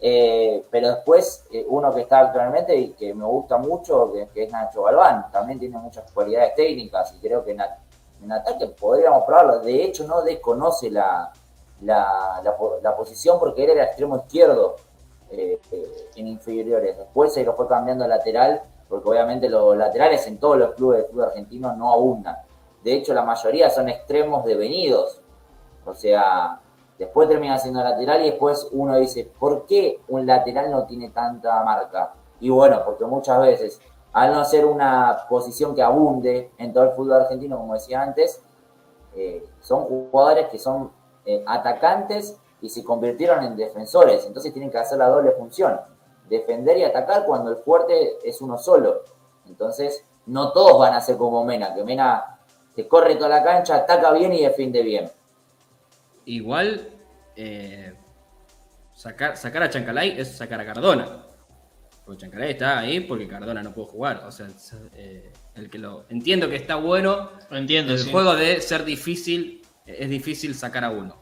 Eh, pero después, uno que está actualmente y que me gusta mucho, que, es Nacho Galván, también tiene muchas cualidades técnicas y creo que en, a- en ataque podríamos probarlo. De hecho, no desconoce la, la, la po- la posición porque él era extremo izquierdo eh, eh, en inferiores. Después se lo fue cambiando a lateral, porque obviamente los laterales en todos los clubes de fútbol argentino no abundan. De hecho, la mayoría son extremos devenidos. O sea, después termina siendo lateral y después uno dice, ¿por qué un lateral no tiene tanta marca? Y bueno, porque muchas veces, al no ser una posición que abunde en todo el fútbol argentino, como decía antes, eh, son jugadores que son eh, atacantes y se convirtieron en defensores. Entonces tienen que hacer la doble función, defender y atacar cuando el fuerte es uno solo. Entonces, no todos van a ser como Mena, que Mena te corre toda la cancha, ataca bien y defiende bien. Igual, eh, sacar, sacar a Chancalay es sacar a Cardona. Porque Chancalay está ahí porque Cardona no puede jugar. O sea, eh, el que lo. Entiendo que está bueno Entiendo, el sí. juego de ser difícil, es difícil sacar a uno.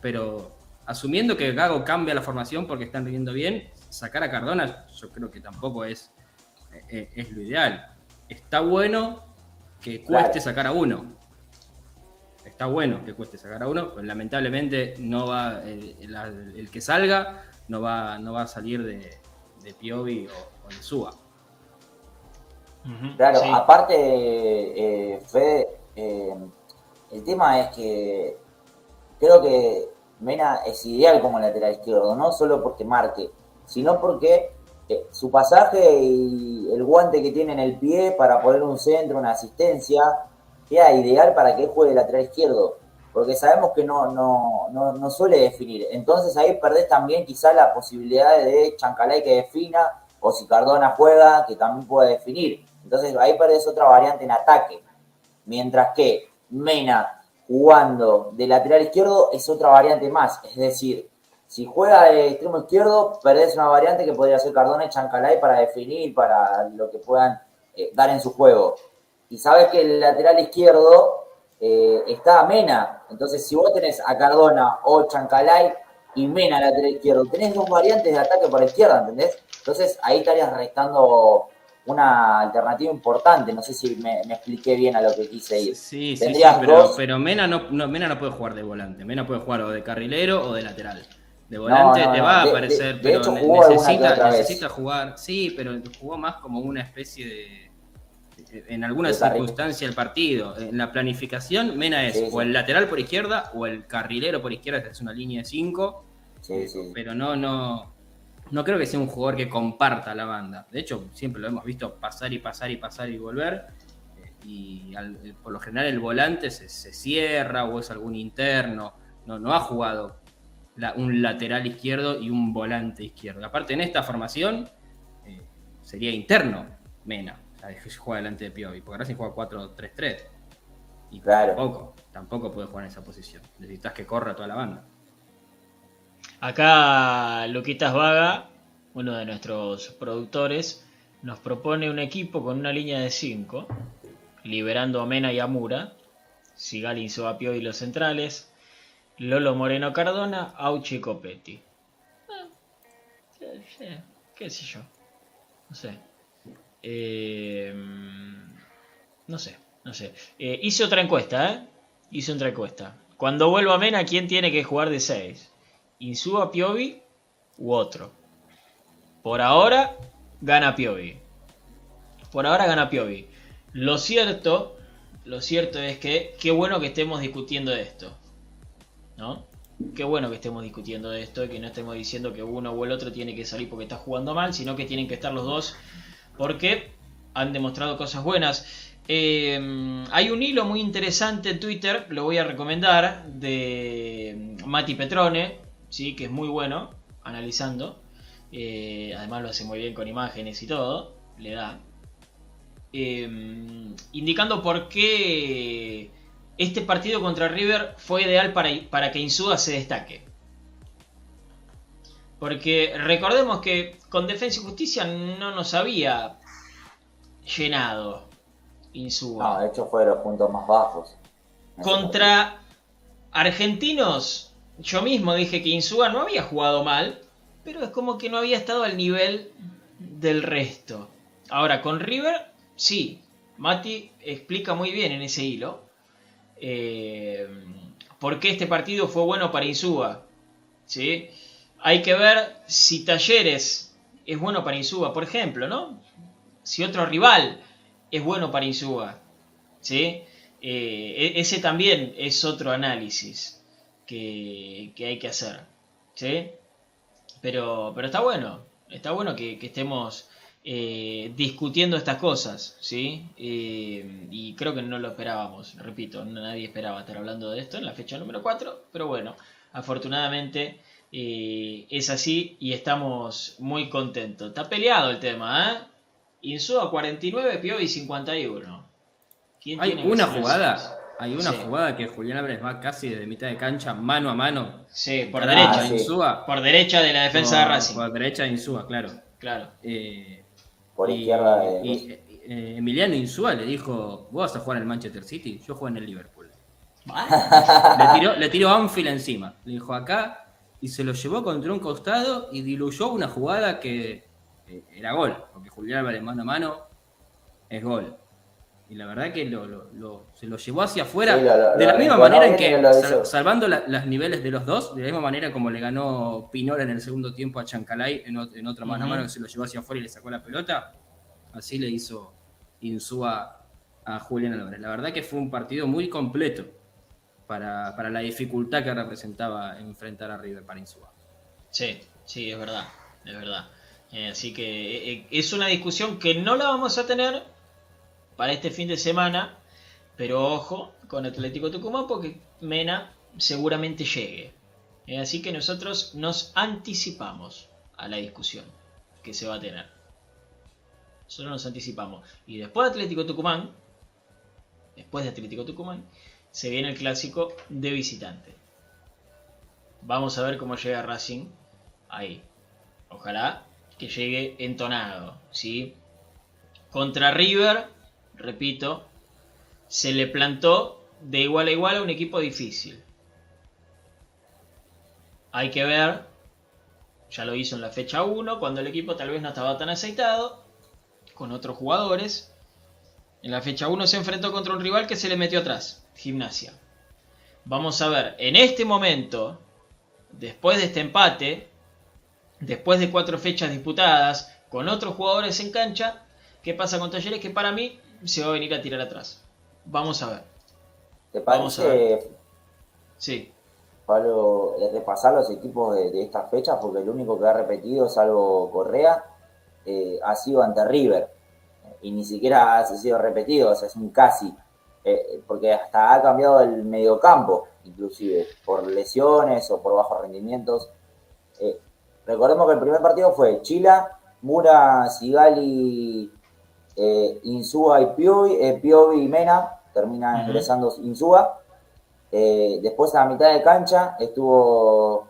Pero asumiendo que Gago cambia la formación porque están rindiendo bien, sacar a Cardona yo creo que tampoco es, eh, es lo ideal. Está bueno que cueste Claro. sacar a uno. Está bueno que cueste sacar a uno, pero lamentablemente no va el, el- el que salga no va, no va a salir de, de Piovi o, o de Suba. Claro, sí. aparte, eh, Fede, eh, el tema es que creo que Mena es ideal como lateral izquierdo, no solo porque marque, sino porque eh, su pasaje y el guante que tiene en el pie para poner un centro, una asistencia, queda ideal para que él juegue lateral izquierdo, porque sabemos que no, no, no, no suele definir. Entonces ahí perdés también quizá la posibilidad de Chancalay que defina, o si Cardona juega, que también puede definir. Entonces ahí perdés otra variante en ataque. Mientras que Mena jugando de lateral izquierdo es otra variante más. Es decir, si juega de extremo izquierdo, perdés una variante que podría ser Cardona y Chancalay para definir, para lo que puedan eh, dar en su juego. Y sabes que el lateral izquierdo eh, está Mena. Entonces, si vos tenés a Cardona o Chancalay y Mena lateral izquierdo, tenés dos variantes de ataque por izquierda, ¿entendés? Entonces, ahí estarías restando una alternativa importante. No sé si me, me expliqué bien a lo que quise ir. Sí, sí, sí, pero, dos- pero Mena, no, no- Mena no puede jugar de volante. Mena puede jugar o de carrilero o de lateral. De volante No, no, te va a aparecer, de- de pero hecho necesita, necesita jugar. Sí, pero jugó más como una especie de. En algunas De carril. circunstancias del partido. En la planificación, Mena es Sí, o el lateral por izquierda o el carrilero por izquierda, que es una línea de 5. Sí, sí. Pero no, no. No creo que sea un jugador que comparta la banda. De hecho, siempre lo hemos visto pasar y pasar y pasar y volver. Eh, Y al- eh, por lo general el volante se, se cierra o es algún interno. No, no ha jugado la- un lateral izquierdo y un volante izquierdo. Aparte, en esta formación eh, sería interno Mena. Se juega delante de Piovi. Porque Racing juega 4-3-3. Y Claro. tampoco, tampoco puede jugar en esa posición. Necesitas que corra toda la banda. Acá Luquitas Vaga, uno de nuestros productores, nos propone un equipo con una línea de 5, liberando a Mena y a Mura, Sigali Insoapio y los centrales, Lolo Moreno Cardona, Auchi y Copetti. Eh, eh, qué sé yo, no sé. Eh, no sé, no sé. Eh, hice otra encuesta, ¿eh? Hice otra encuesta. Cuando vuelva Mena, ¿quién tiene que jugar de 6? Insúa Piovi u otro. Por ahora gana Piovi. Por ahora gana Piovi. Lo cierto, lo cierto es que qué bueno que estemos discutiendo esto. ¿No? Qué bueno que estemos discutiendo esto que no estemos diciendo que uno o el otro tiene que salir porque está jugando mal, sino que tienen que estar los dos porque han demostrado cosas buenas. Eh, hay un hilo muy interesante en Twitter, lo voy a recomendar, de Mati Petrone, ¿sí? que es muy bueno analizando. Eh, además lo hace muy bien con imágenes y todo, le da. Eh, indicando por qué este partido contra River fue ideal para, para que Insúa se destaque. Porque recordemos que con Defensa y Justicia no nos había llenado Insúa. No, de hecho fue de los puntos más bajos. Contra Argentinos, yo mismo dije que Insúa no había jugado mal, pero es como que no había estado al nivel del resto. Ahora, con River, sí, Mati explica muy bien en ese hilo eh, por qué este partido fue bueno para Insúa. ¿sí? Hay que ver si Talleres es bueno para Insúa, por ejemplo, ¿no? Si otro rival es bueno para Insúa, ¿sí? Eh, e- ese también es otro análisis que, que hay que hacer, ¿sí? Pero, pero está bueno, está bueno que, estemos eh, discutiendo estas cosas, ¿sí? Eh, y creo que no lo esperábamos, repito, nadie esperaba estar hablando de esto en la fecha número 4, pero bueno, afortunadamente eh, es así y estamos muy contentos. Está peleado el tema, ¿eh? Insúa 49, Piovi 51. ¿Quién Hay tiene una jugada, hay una Sí. jugada que Julián Álvarez va casi desde mitad de cancha, mano a mano. Sí, por Ah, derecha. sí. Insúa. Por derecha de la defensa de Racing. Por derecha de Insúa, claro. Claro. Eh, Por y- izquierda de. y, eh, Emiliano Insúa le dijo, vos vas a jugar en el Manchester City, yo juego en el Liverpool. Le tiró, le tiró Anfield encima. Le dijo acá y se lo llevó contra un costado y diluyó una jugada que eh, era gol. Porque Julián Álvarez mano a mano es gol. Y la verdad que lo, lo- lo- se lo llevó hacia afuera. Sí, de la misma manera en que, sal- salvando la- los niveles de los dos, de la misma manera como le ganó Pinola en el segundo tiempo a Chancalay en, ot- en otra mano a mano que se lo llevó hacia afuera y le sacó la pelota, así le hizo Insúa a Julián Álvarez. La verdad que fue un partido muy completo para, para la dificultad que representaba enfrentar a River para Insúa. Sí, sí, es verdad. Es verdad. Eh, así que eh, eh, es una discusión que no la vamos a tener para este fin de semana. Pero ojo con Atlético Tucumán porque Mena seguramente llegue. Así que nosotros nos anticipamos a la discusión que se va a tener. Nosotros nos anticipamos. Y después de Atlético Tucumán, después de Atlético Tucumán, se viene el clásico de visitante. Vamos a ver cómo llega Racing ahí. Ojalá que llegue entonado, ¿sí? Contra River, repito, se le plantó de igual a igual a un equipo difícil. Hay que ver, ya lo hizo en la fecha 1, cuando el equipo tal vez no estaba tan aceitado, con otros jugadores. En la fecha 1 se enfrentó contra un rival que se le metió atrás, Gimnasia. Vamos a ver, en este momento, después de este empate, después de cuatro fechas disputadas, con otros jugadores en cancha, ¿qué pasa con Talleres? Que para mí se va a venir a tirar atrás. Vamos a ver. ¿Te Vamos a parece, Sí, Pablo, eh, repasar los equipos de, de estas fechas? Porque el único que ha repetido, salvo Correa, eh, ha sido ante River. Y ni siquiera ha sido repetido, o sea, es un casi. Eh, porque hasta ha cambiado el mediocampo, inclusive, por lesiones o por bajos rendimientos. Eh, recordemos que el primer partido fue Chila, Mura, Sigali, eh, Insúa y Piovi, eh, Piovi y Mena, termina Ujú. ingresando Insúa. Después a la mitad de cancha estuvo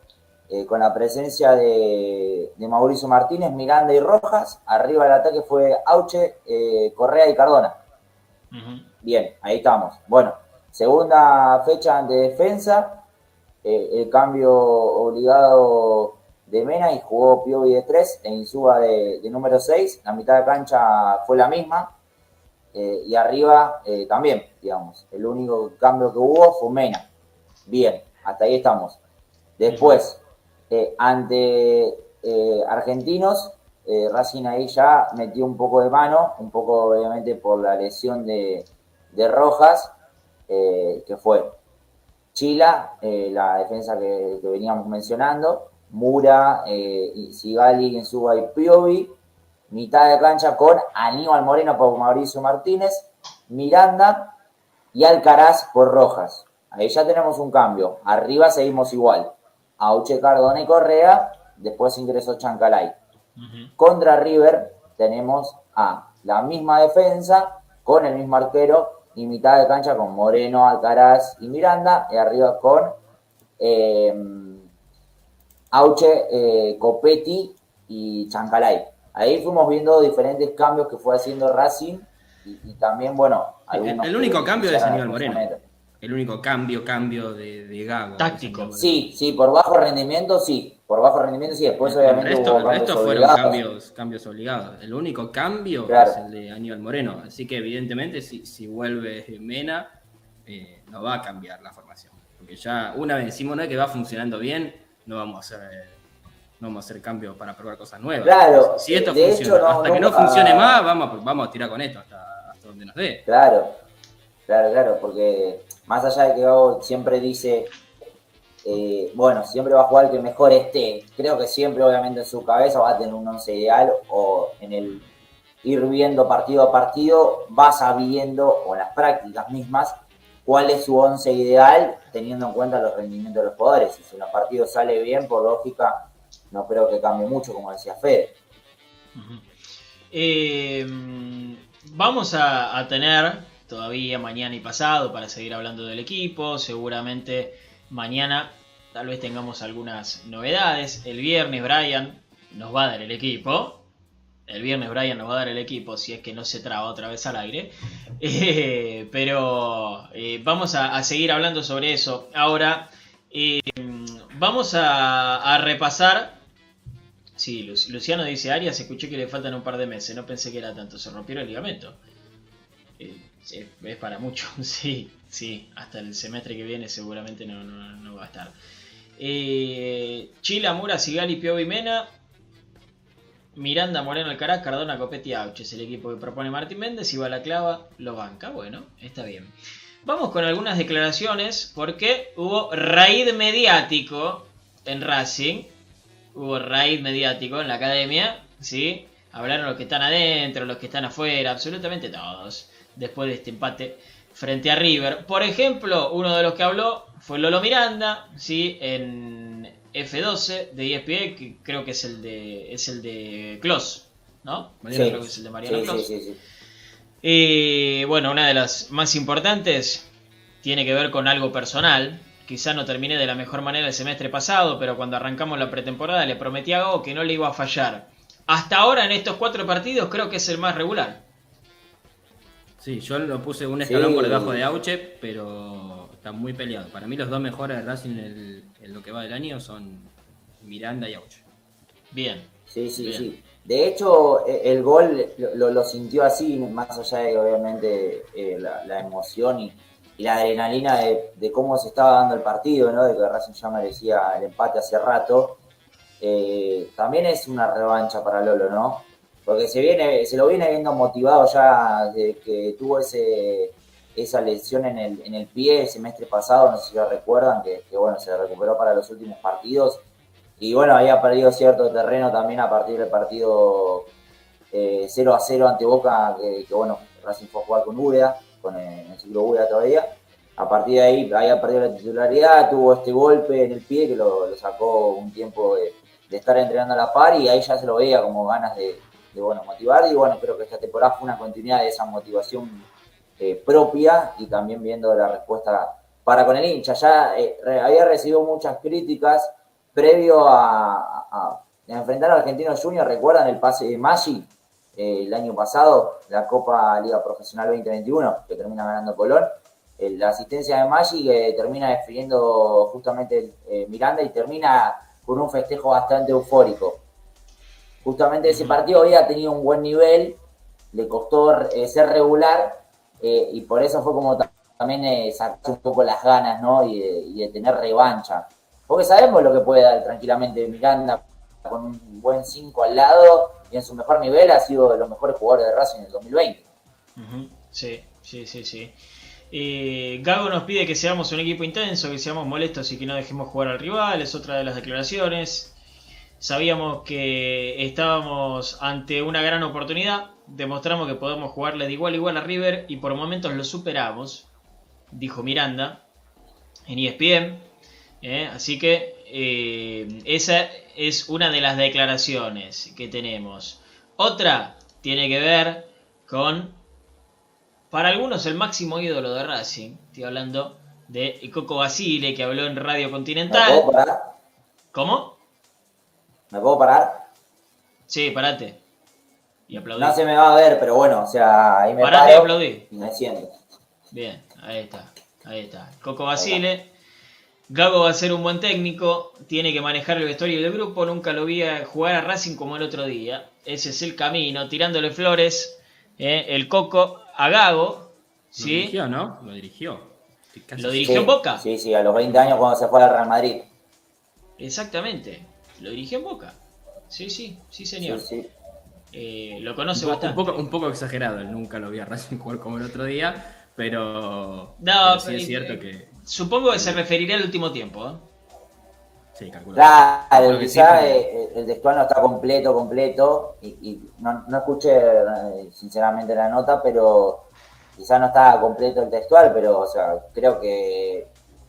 con la presencia de, de Mauricio Martínez, Miranda y Rojas. Arriba del ataque fue Auche, Correa y Cardona. ujú, Bien, ahí estamos. Bueno, segunda fecha de defensa. eh, el cambio obligado de Mena y jugó Piovi de 3 e Insúa de, de número 6. La mitad de cancha fue la misma. eh, y arriba eh, también, digamos. El único cambio que hubo fue Mena. Bien, hasta ahí estamos. Después, ante Argentinos, Racing ahí ya metió un poco de mano, un poco obviamente por la lesión de, de Rojas, eh, que fue Chila, eh, la defensa que, que veníamos mencionando, Mura, eh, Sigali, Insúa y Piovi, mitad de cancha con Aníbal Moreno por Mauricio Martínez, Miranda y Alcaraz por Rojas. Ahí ya tenemos un cambio. Arriba seguimos igual. Auche, Cardona y Correa. Después ingresó Chancalay. Contra River tenemos a la misma defensa con el mismo arquero y mitad de cancha con Moreno, Alcaraz y Miranda. Y arriba con eh, Auche, eh, Copetti y Chancalay. Ahí fuimos viendo diferentes cambios que fue haciendo Racing y, y también, bueno, algunos el único cambio es hicieron Aníbal Moreno. El único cambio, cambio de, de Gago. Táctico. Sí, sí, por bajo rendimiento sí. Por bajo rendimiento sí. Después el obviamente resto, hubo el resto fueron cambios, cambios obligados. El único cambio Claro. es el de Aníbal Moreno. Así que evidentemente si, si vuelve Mena, eh, no va a cambiar la formación. Porque ya una vez decimos ¿no? que va funcionando bien, no vamos a hacer, eh, no vamos a hacer cambios para probar cosas nuevas. Claro, si esto de funciona, hecho, no- hasta que no funcione más, vamos, a- vamos a tirar con esto hasta, hasta donde nos dé. Claro, claro, claro, porque más allá de que Gago siempre dice, eh, bueno, siempre va a jugar que mejor esté, creo que siempre obviamente en su cabeza va a tener un once ideal o en el ir viendo partido a partido, va sabiendo, o en las prácticas mismas, cuál es su once ideal, teniendo en cuenta los rendimientos de los jugadores. Y si los partidos sale bien, por lógica, no creo que cambie mucho, como decía Fede. Eh, vamos a tener todavía mañana y pasado para seguir hablando del equipo. Seguramente mañana tal vez tengamos algunas novedades. El viernes Brian nos va a dar el equipo. El viernes Brian nos va a dar el equipo si es que no se traba otra vez al aire. Eh, pero eh, vamos a, seguir hablando sobre eso. Ahora eh, vamos a, a repasar Sí, Lu- Luciano dice Arias, escuché que le faltan un par de meses, no pensé que era tanto, se rompió el ligamento. Sí, es para mucho, sí, sí, hasta el semestre que viene seguramente no, no- no va a estar. Eh, Chila, Mura, Sigali, Piovi, Mena, Miranda, Moreno, Alcaraz, Cardona, Copetti, Auche, es el equipo que propone Martín Méndez, y va la clava, lo banca, bueno, está bien. Vamos con algunas declaraciones, porque hubo raíz mediático en Racing, hubo raid mediático en la academia, ¿sí? Hablaron los que están adentro, los que están afuera, absolutamente todos, después de este empate frente a River. Por ejemplo, uno de los que habló fue Lolo Miranda, ¿sí? En F12 de ESPN, que creo que es el de es el de ¿no? Sí, creo que es el de Mariano sí, sí, bueno, una de las más importantes tiene que ver con algo personal. Quizá no terminé de la mejor manera el semestre pasado, pero cuando arrancamos la pretemporada le prometí a Gago que no le iba a fallar. Hasta ahora en estos cuatro partidos creo que es el más regular. Sí, yo lo puse un escalón Sí. por debajo de Auche, pero está muy peleado. Para mí los dos mejores de Racing en, el- en lo que va del año son Miranda y Auche. Bien. Sí, sí, Bien. sí. De hecho, e- el gol lo, lo sintió así, más allá de obviamente eh, la, la emoción y, y la adrenalina de, de cómo se estaba dando el partido, ¿no? de que Racing ya merecía el empate hace rato, eh, también es una revancha para Lolo, ¿no? Porque se, viene, se lo viene viendo motivado ya de que tuvo ese, esa lesión en el, en el pie el semestre pasado, no sé si lo recuerdan, que, bueno, se recuperó para los últimos partidos. Y bueno, había perdido cierto terreno también a partir del partido eh, 0 a 0 ante Boca, que, bueno, Racing fue a jugar con Úbeda, con el, ciclo Úbeda todavía. A partir de ahí había perdido la titularidad, tuvo este golpe en el pie que lo, sacó un tiempo de, estar entrenando a la par y ahí ya se lo veía como ganas de, de bueno, motivar. Y bueno, creo que esta temporada fue una continuidad de esa motivación eh, propia y también viendo la respuesta para con el hincha. Ya eh, había recibido muchas críticas previo a, enfrentar a Argentinos Juniors. ¿Recuerdan el pase de Maggi eh, el año pasado, la Copa Liga Profesional 2021, que termina ganando Colón? La asistencia de Maggi que termina definiendo justamente Miranda y termina con un festejo bastante eufórico. Justamente ese partido había tenido un buen nivel, le costó eh, ser regular eh, y por eso fue como también eh, sacó un poco las ganas, ¿no? Y de, y de, tener revancha. Porque sabemos lo que puede dar tranquilamente Miranda con un buen 5 al lado y en su mejor nivel ha sido de los mejores jugadores de Racing en el 2020. Uh -huh. Sí, sí, sí, sí. Eh, Gago nos pide que seamos un equipo intenso, que seamos molestos y que no dejemos jugar al rival, es otra de las declaraciones. Sabíamos que estábamos ante una gran oportunidad, demostramos que podemos jugarle de igual a igual a River y por momentos lo superamos, dijo Miranda en ESPN. ¿eh? Así que eh, esa es una de las declaraciones que tenemos. Otra tiene que ver con, para algunos, el máximo ídolo de Racing. Estoy hablando de Coco Basile, que habló en Radio Continental. ¿Cómo? ¿Me puedo parar? Sí, parate. Y aplaudí. No se me va a ver, pero bueno, o sea, ahí me parate paro y aplaudí. Y me siento. Bien, ahí está. Ahí está. Coco Basile. Gago va a ser un buen técnico, tiene que manejar el vestuario del grupo, nunca lo vi a jugar a Racing como el otro día. Ese es el camino, tirándole flores, eh, el Coco a Gago. ¿sí? Lo dirigió, ¿no? Lo dirigió. ¿Lo dirigió sí, en Boca? Sí, sí, a los 20 años cuando se fue al Real Madrid. Exactamente. Lo dirigió en Boca. Sí, sí, sí, señor. Sí, sí. Eh, lo conoce un bastante. Un poco, un poco exagerado, él nunca lo vi a Racing jugar como el otro día, pero, no, pero sí es cierto que... Supongo que se referirá al último tiempo, ¿eh? Sí, calculo. Claro, quizá sí, pero... el textual no está completo, completo, y, y no, no, escuché eh, sinceramente la nota, pero quizá no estaba completo el textual, pero o sea, creo que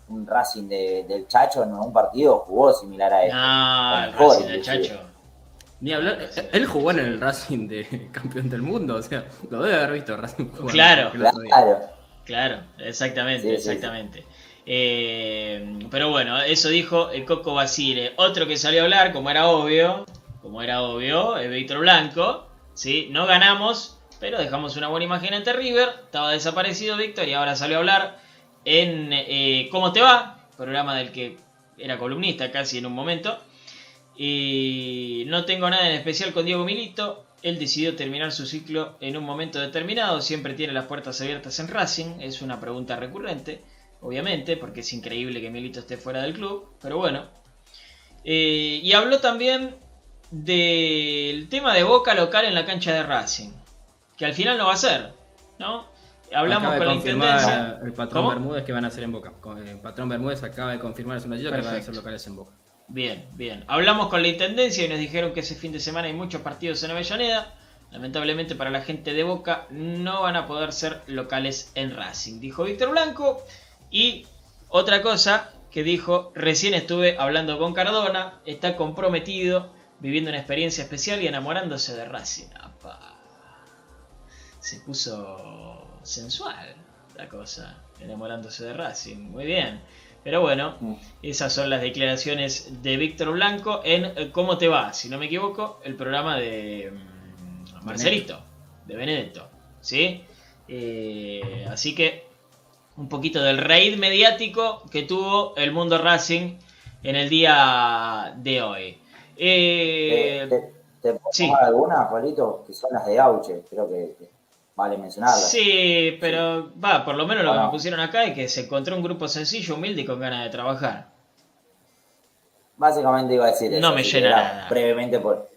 un Racing de, del Chacho en un partido jugó similar a este. No, el Racing del Chacho. Ni hablar, él jugó en el Racing de campeón del mundo, o sea, lo debe haber visto Racing jugar. Claro, claro. Claro, exactamente, sí, exactamente. Sí, sí. Eh, pero bueno, eso dijo el Coco Basile. Otro que salió a hablar, como era obvio, como era obvio, es Víctor Blanco. ¿sí? No ganamos, pero dejamos una buena imagen ante River. Estaba desaparecido Víctor y ahora salió a hablar en eh, ¿Cómo te va? Programa del que era columnista casi en un momento. Y no tengo nada en especial con Diego Milito. Él decidió terminar su ciclo en un momento determinado. Siempre tiene las puertas abiertas en Racing. Es una pregunta recurrente, obviamente, porque es increíble que Milito esté fuera del club. Pero bueno. Eh, y habló también del tema de boca local en la cancha de Racing. Que al final no va a ser, ¿no? Hablamos acaba con la intendencia. El patrón ¿Cómo? Bermúdez que van a hacer en Boca. El patrón Bermúdez acaba de confirmar hace un ratito que van a ser locales en Boca. Bien, bien. Hablamos con la intendencia y nos dijeron que ese fin de semana hay muchos partidos en Avellaneda. Lamentablemente para la gente de Boca no van a poder ser locales en Racing, dijo Víctor Blanco. Y otra cosa que dijo, recién estuve hablando con Cardona, está comprometido, viviendo una experiencia especial y enamorándose de Racing. Apa. Se puso sensual la cosa, enamorándose de Racing. Muy bien. Pero bueno, esas son las declaraciones de Víctor Blanco en ¿Cómo te va? Si no me equivoco, el programa de Marcelito, de Benedetto. ¿Sí? Eh, así que un poquito del raid mediático que tuvo el mundo Racing en el día de hoy. Eh, ¿Te, te, te sí. algunas, Juanito? Que son las de Auche, creo que vale mencionarlo. Sí, pero va, por lo menos lo que me pusieron acá es que se encontró un grupo sencillo, humilde y con ganas de trabajar. Básicamente iba a decir No eso. me así que llena nada. Brevemente por,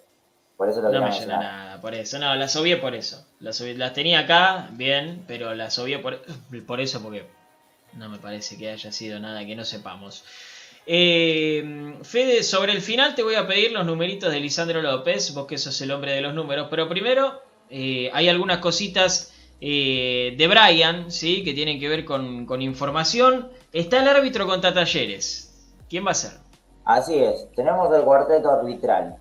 por eso lo No me llena nada por eso. No, las obvié por eso. Las tenía acá, bien, pero las obvié por, por eso porque no me parece que haya sido nada que no sepamos. Eh, Fede, sobre el final te voy a pedir los numeritos de Lisandro López, vos que sos el hombre de los números, pero primero eh, hay algunas cositas eh, de Brian, ¿sí? que tienen que ver con, con información. Está el árbitro contra Talleres. ¿Quién va a ser? Así es, tenemos el cuarteto arbitral.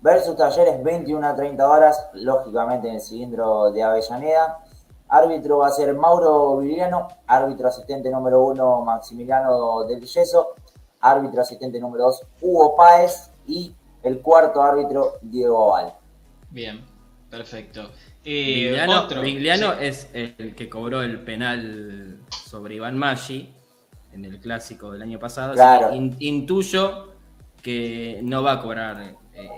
Versus Talleres 21 a 30 horas, lógicamente en el cilindro de Avellaneda. Árbitro va a ser Mauro Viriano, árbitro asistente número 1 Maximiliano del Yeso, árbitro asistente número 2 Hugo Páez y el cuarto árbitro Diego Val. Bien, perfecto. Eh, Vigliano, otro, Vigliano sí. es el que cobró el penal sobre Iván Maggi en el clásico del año pasado. así Claro. que in- intuyo que no va a cobrar eh,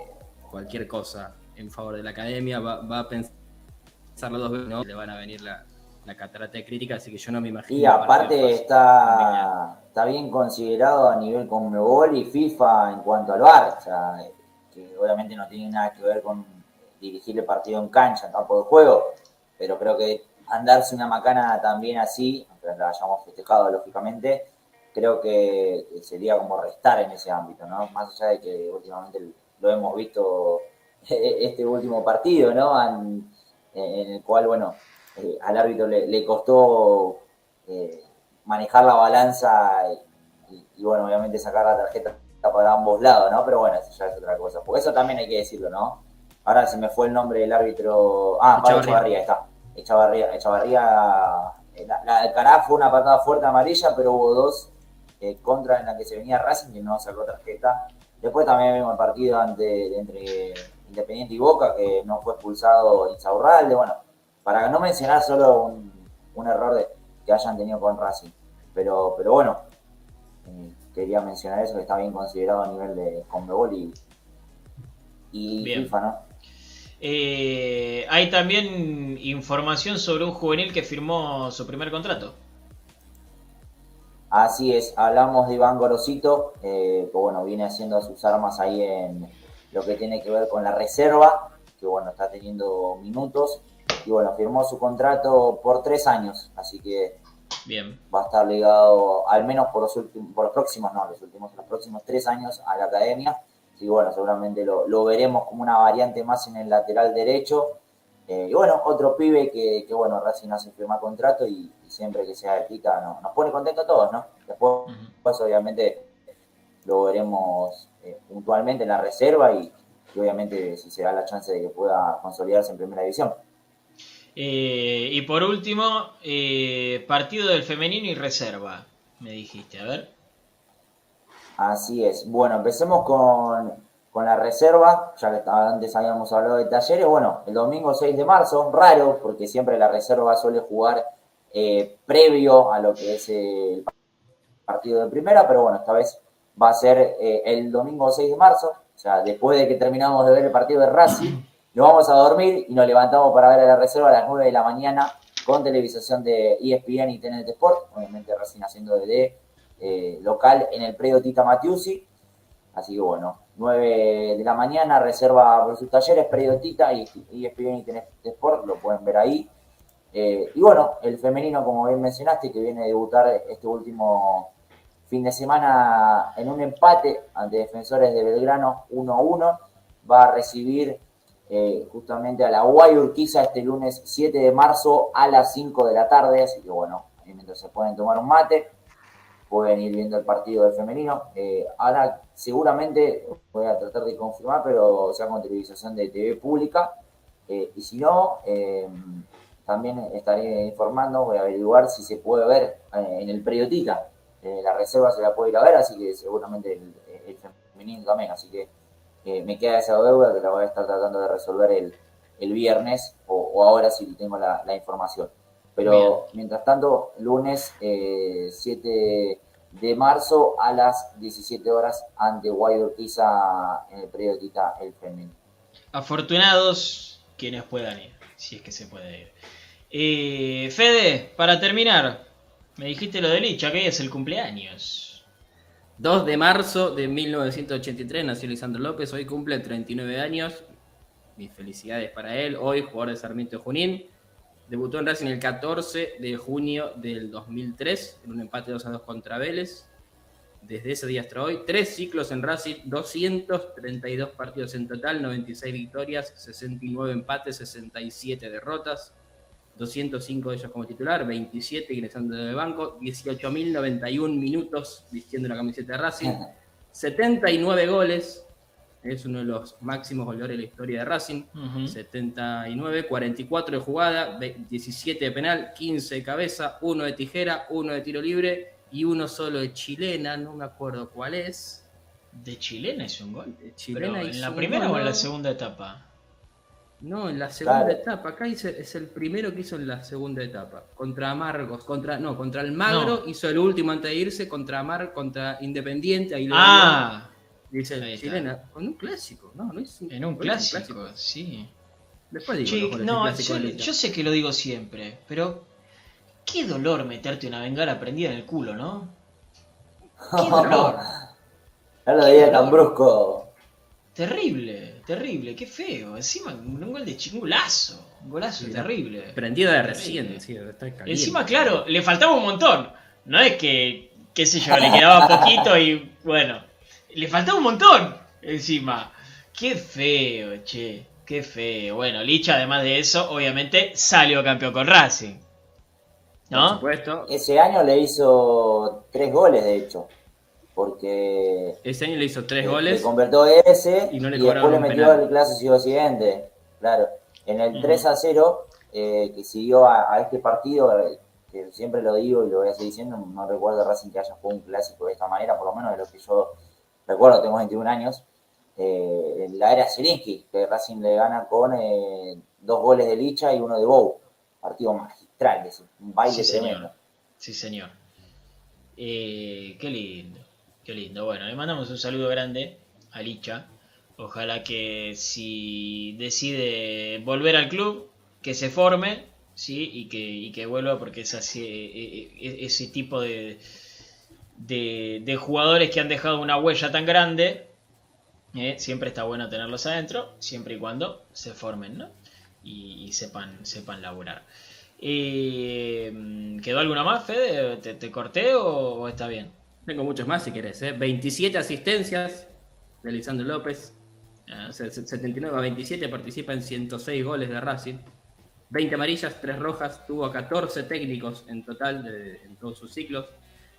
cualquier cosa en favor de la academia, va, va a pensarlo dos veces, ¿no? Le van a venir la, la catarata de crítica, así que yo no me imagino. Y aparte está, está bien considerado a nivel Conmebol y FIFA en cuanto al VAR, o sea, que obviamente no tiene nada que ver con dirigir el partido en cancha, en campo de juego, pero creo que andarse una macana también así, aunque la hayamos festejado lógicamente, creo que sería como restar en ese ámbito, ¿no? Más allá de que últimamente lo hemos visto este último partido, ¿no? En, en el cual, bueno, eh, al árbitro le, costó eh, manejar la balanza y- y, bueno, obviamente sacar la tarjeta para ambos lados, ¿no? Pero bueno, eso ya es otra cosa. Porque eso también hay que decirlo, ¿no? Ahora se me fue el nombre del árbitro. Ah, Echavarría. Echavarría, está. Echavarría, Echavarría. eh, La, la Cará fue una patada fuerte amarilla, pero hubo dos eh, contra en la que se venía Racing y no sacó tarjeta. Después también vimos el partido ante, entre Independiente y Boca, que no fue expulsado Insaurralde. Bueno, para no mencionar solo un, un error de- que hayan tenido con Racing. Pero, pero bueno, eh, quería mencionar eso, que está bien considerado a nivel de Conmebol y, y. FIFA, ¿no? Eh, hay también información sobre un juvenil que firmó su primer contrato. Así es, hablamos de Iván Gorosito, eh, que bueno, viene haciendo sus armas ahí en lo que tiene que ver con la reserva, que bueno, está teniendo minutos, y bueno, firmó su contrato por tres años, así que Bien, va a estar ligado al menos por los últimos, por los próximos, no, los últimos, los próximos tres años a la academia. Y bueno, seguramente lo, lo veremos como una variante más en el lateral derecho. Eh, y bueno, otro pibe que, que bueno, Racing hace firmar contrato y, y siempre que sea de no, nos pone contentos a todos, ¿no? Después, Ujú. pues, obviamente lo veremos eh, puntualmente en la reserva y, y obviamente si se da la chance de que pueda consolidarse en primera división. Eh, y por último, partido del femenino y reserva, me dijiste, a ver. Así es. Bueno, empecemos con, con la reserva, ya que antes habíamos hablado de talleres. Bueno, el domingo 6 de marzo, raro, porque siempre la reserva suele jugar eh, previo a lo que es el partido de primera, pero bueno, esta vez va a ser eh, el domingo 6 de marzo, o sea, después de que terminamos de ver el partido de Racing, nos vamos a dormir y nos levantamos para ver a la reserva a las 9 de la mañana con televisación de ESPN y TNT Sport, obviamente Racing haciendo de eh, local en el predio Tita Matiusi. Así que bueno, 9 de la mañana, reserva versus talleres, predio Tita y E ESPN y Sport, lo pueden ver ahí. Eh, y bueno, el femenino, como bien mencionaste, que viene a debutar este último fin de semana en un empate ante defensores de Belgrano 1-1, va a recibir eh, justamente a la Guay Urquiza este lunes 7 de marzo a las 5 de la tarde, así que bueno, mientras se pueden tomar un mate, pueden ir viendo el partido del femenino. Eh, ahora seguramente voy a tratar de confirmar, pero sea con televisación de TV pública, eh, y si no, eh, también estaré informando, voy a averiguar si se puede ver en el periodita. La reserva se la puede ir a ver, así que seguramente el, el femenino también, así que me queda esa deuda que la voy a estar tratando de resolver el, el viernes o, ahora si tengo la información. Pero Bien. mientras tanto, lunes eh, 7 de marzo a las 17 horas ante Guay Urquiza en el periodista El Femenino. Afortunados quienes puedan ir, si es que se puede ir. Eh, Fede, para terminar, me dijiste lo de Licha, que hoy es el cumpleaños. 2 de marzo de 1983 nació Lisandro López, hoy cumple 39 años. Mis felicidades para él. Hoy, jugador de Sarmiento Junín. Debutó en Racing el 14 de junio del 2003 en un empate 2 a 2 contra Vélez. Desde ese día hasta hoy, tres ciclos en Racing, 232 partidos en total, 96 victorias, 69 empates, 67 derrotas, 205 de ellos como titular, 27 ingresando de banco, 18.091 minutos vistiendo la camiseta de Racing, 79 goles, es uno de los máximos goleadores de la historia de Racing, Ujú. 79, 44 de jugada, ve- 17 de penal, 15 de cabeza, 1 de tijera, 1 de tiro libre y uno solo de chilena, no me acuerdo cuál es. ¿De chilena hizo un gol? De Pero, chilena ¿En la primera gol, o en la segunda etapa? No, en la segunda Claro. etapa. Acá hice- es el primero que hizo en la segunda etapa. Contra Amargos, contra, no, contra el Magro No. hizo el último antes de irse, contra Amar, contra Independiente, ahí lo Ah. Dice chilena, con un clásico, no, no es un, en un clásico, sí. Después digo, Che, no, yo, sé que lo digo siempre, pero qué dolor meterte una bengala prendida en el culo, ¿no? Qué dolor. No lo digas tan brusco. Terrible, terrible, qué feo. Encima, un gol de chi- un golazo. Un golazo Sí, terrible. Prendida de Terrible. recién, sí, está caliente. Encima, claro, le faltaba un montón. No es que, qué sé yo, le quedaba poquito y bueno, le faltaba un montón encima. Qué feo, che, qué feo. Bueno, Licha, además de eso, obviamente salió campeón con Racing. Por ¿No? supuesto. Ese año le hizo tres goles, de hecho. Porque Ese año le hizo tres le goles. convirtió ese y y, no le después cobraron le metió penal. el clásico siguiente. Claro. En el Ujú. 3 a 0, eh, que siguió a, a este partido, eh, que siempre lo digo y lo voy a seguir diciendo, no recuerdo Racing que haya jugado un clásico de esta manera, por lo menos de lo que yo recuerdo, tengo 21 años. Eh, en la era Zelinsky, que Racing le gana con eh, dos goles de Licha y uno de Bow. Partido magistral, ese, un baile Sí, señor. Sí, señor. Eh, qué lindo, qué lindo. Bueno, le mandamos un saludo grande a Licha. Ojalá que si decide volver al club, que se forme, sí, y que, y que vuelva porque es así, eh, eh, ese tipo de, de, de jugadores que han dejado una huella tan grande, eh, siempre está bueno tenerlos adentro, siempre y cuando se formen, ¿no? Y, y sepan, sepan laburar. Eh, ¿Quedó alguna más, Fede? ¿Te, te corté o, o está bien? Tengo muchos más si querés, ¿eh? 27 asistencias de Lisandro López. Ah, O sea, 79 a 27 participa en 106 goles de Racing. 20 amarillas, 3 rojas. Tuvo a 14 técnicos en total de- en todos sus ciclos.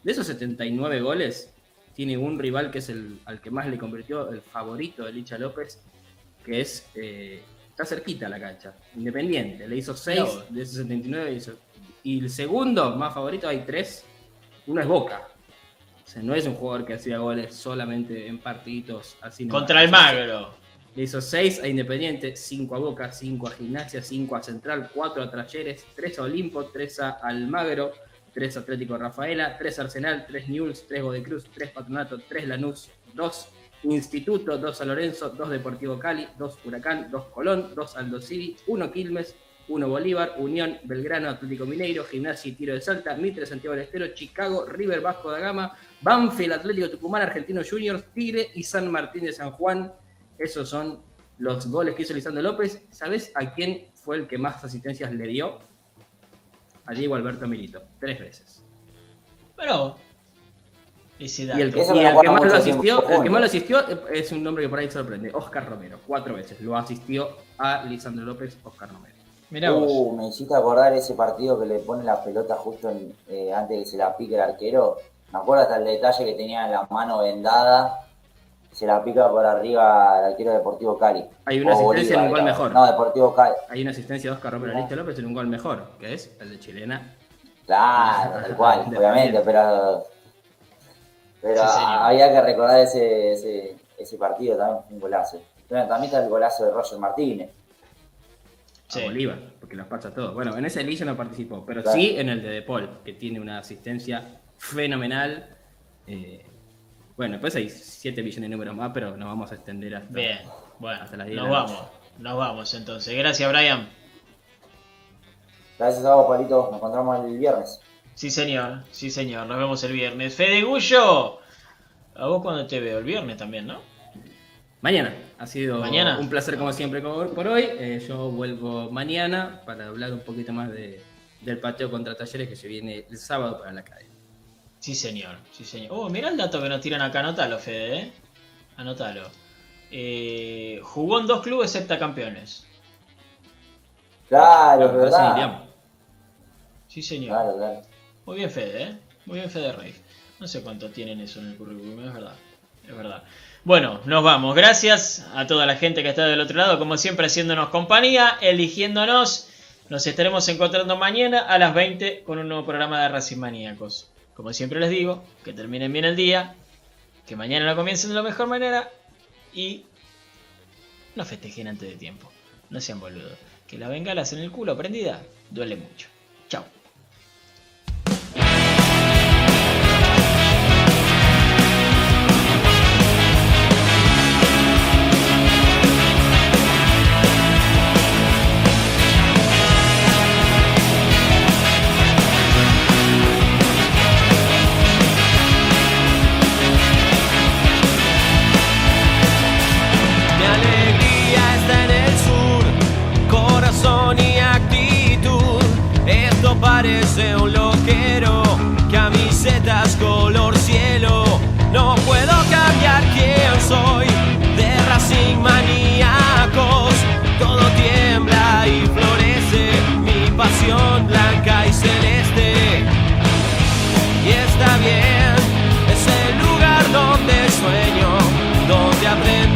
De esos 79 goles, tiene un rival que es el al que más le convirtió el favorito de Licha López, que es. eh, está cerquita a la cancha. Independiente. Le hizo 6 Mirá vos. de esos 79. hizo- y el segundo más favorito hay 3. Uno es Boca. O sea, no es un jugador que hacía goles solamente en partiditos así. Contra el Magro. le hizo 6 a Independiente, 5 a Boca, 5 a Gimnasia, 5 a Central, 4 a Talleres, 3 a Olimpo, 3 a Almagro, 3 a Atlético Rafaela, 3 a Arsenal, 3 Newell's, 3 Godecruz, 3 Patronato, 3 Lanús, 2 Instituto, 2 a Lorenzo, 2 Deportivo Cali, 2 Huracán, 2 Colón, 2 Aldo Civi, 1 Quilmes, 1 Bolívar, Unión, Belgrano, Atlético Mineiro, Gimnasia y Tiro de Salta, Mitre, Santiago del Estero, Chicago, River Vasco da Gama, Banfield, Atlético Tucumán, Argentino Juniors, Tigre y San Martín de San Juan. Esos son los goles que hizo Lisandro López. ¿Sabes a quién fue el que más asistencias le dio? A Diego Alberto Milito, tres veces. Pero. Ese dato. Y el, que- y el más lo asistió, el que más lo asistió es un nombre que por ahí sorprende, Oscar Romero, cuatro veces. Lo asistió a Lisandro López, Oscar Romero. Mirá vos. Uh, me hiciste acordar ese partido que le pone la pelota justo en- eh, antes que se la pique el arquero. Me acuerdo hasta el detalle que tenía en la mano vendada. Se la pica por arriba al arquero de Deportivo Cali. Hay una asistencia en un gol era. mejor. No, Deportivo Cali. Hay una asistencia de Oscar Romero a Listo López en un gol mejor, que es el de Chilena. Claro, tal cual, obviamente, pero. Pero Sí, había que recordar ese, ese, ese partido también, un golazo. Bueno, también está el golazo de Roger Martínez. Sí. a Bolívar, porque los pasa todos. Bueno, en ese Liga no participó, pero Claro. sí en el de De Paul, que tiene una asistencia fenomenal. Eh, bueno, después hay 7 millones de números más, pero nos vamos a extender hasta. Bien. Bueno, Hasta las 10 nos de la vamos. Nos vamos entonces. Gracias, Brian. Gracias a vos, Palito. Nos encontramos el viernes. Sí, señor, sí, señor. Nos vemos el viernes. Fede Gullo, a vos cuando te veo, el viernes también, ¿no? Mañana. Ha sido Mañana. un placer como siempre como por hoy. Eh, yo vuelvo mañana para hablar un poquito más de, del pateo contra talleres que se viene el sábado para la academia. Sí, señor, sí, señor. Oh, mira el dato que nos tiran acá, anótalo, Fede, ¿eh? Anótalo. Eh, jugó en dos clubes septacampeones. Claro, Claro, ¿verdad? Sí, señor. Claro, claro. Muy bien, Fede, ¿eh? Muy bien, Fede Reif. No sé cuánto tienen eso en el currículum, es verdad. Es verdad. Bueno, nos vamos. Gracias a toda la gente que está del otro lado, como siempre, haciéndonos compañía, eligiéndonos. Nos estaremos encontrando mañana a las 20 con un nuevo programa de Racing Maníacos. Como siempre les digo, que terminen bien el día, que mañana lo comiencen de la mejor manera y no festejen antes de tiempo. No sean boludos. Que las bengalas en el culo prendida duele mucho. Chao. Un loquero, camisetas color cielo. No puedo cambiar quién soy, de Racing maníacos. Todo tiembla y florece, mi pasión blanca y celeste. Y está bien, es el lugar donde sueño, donde aprendo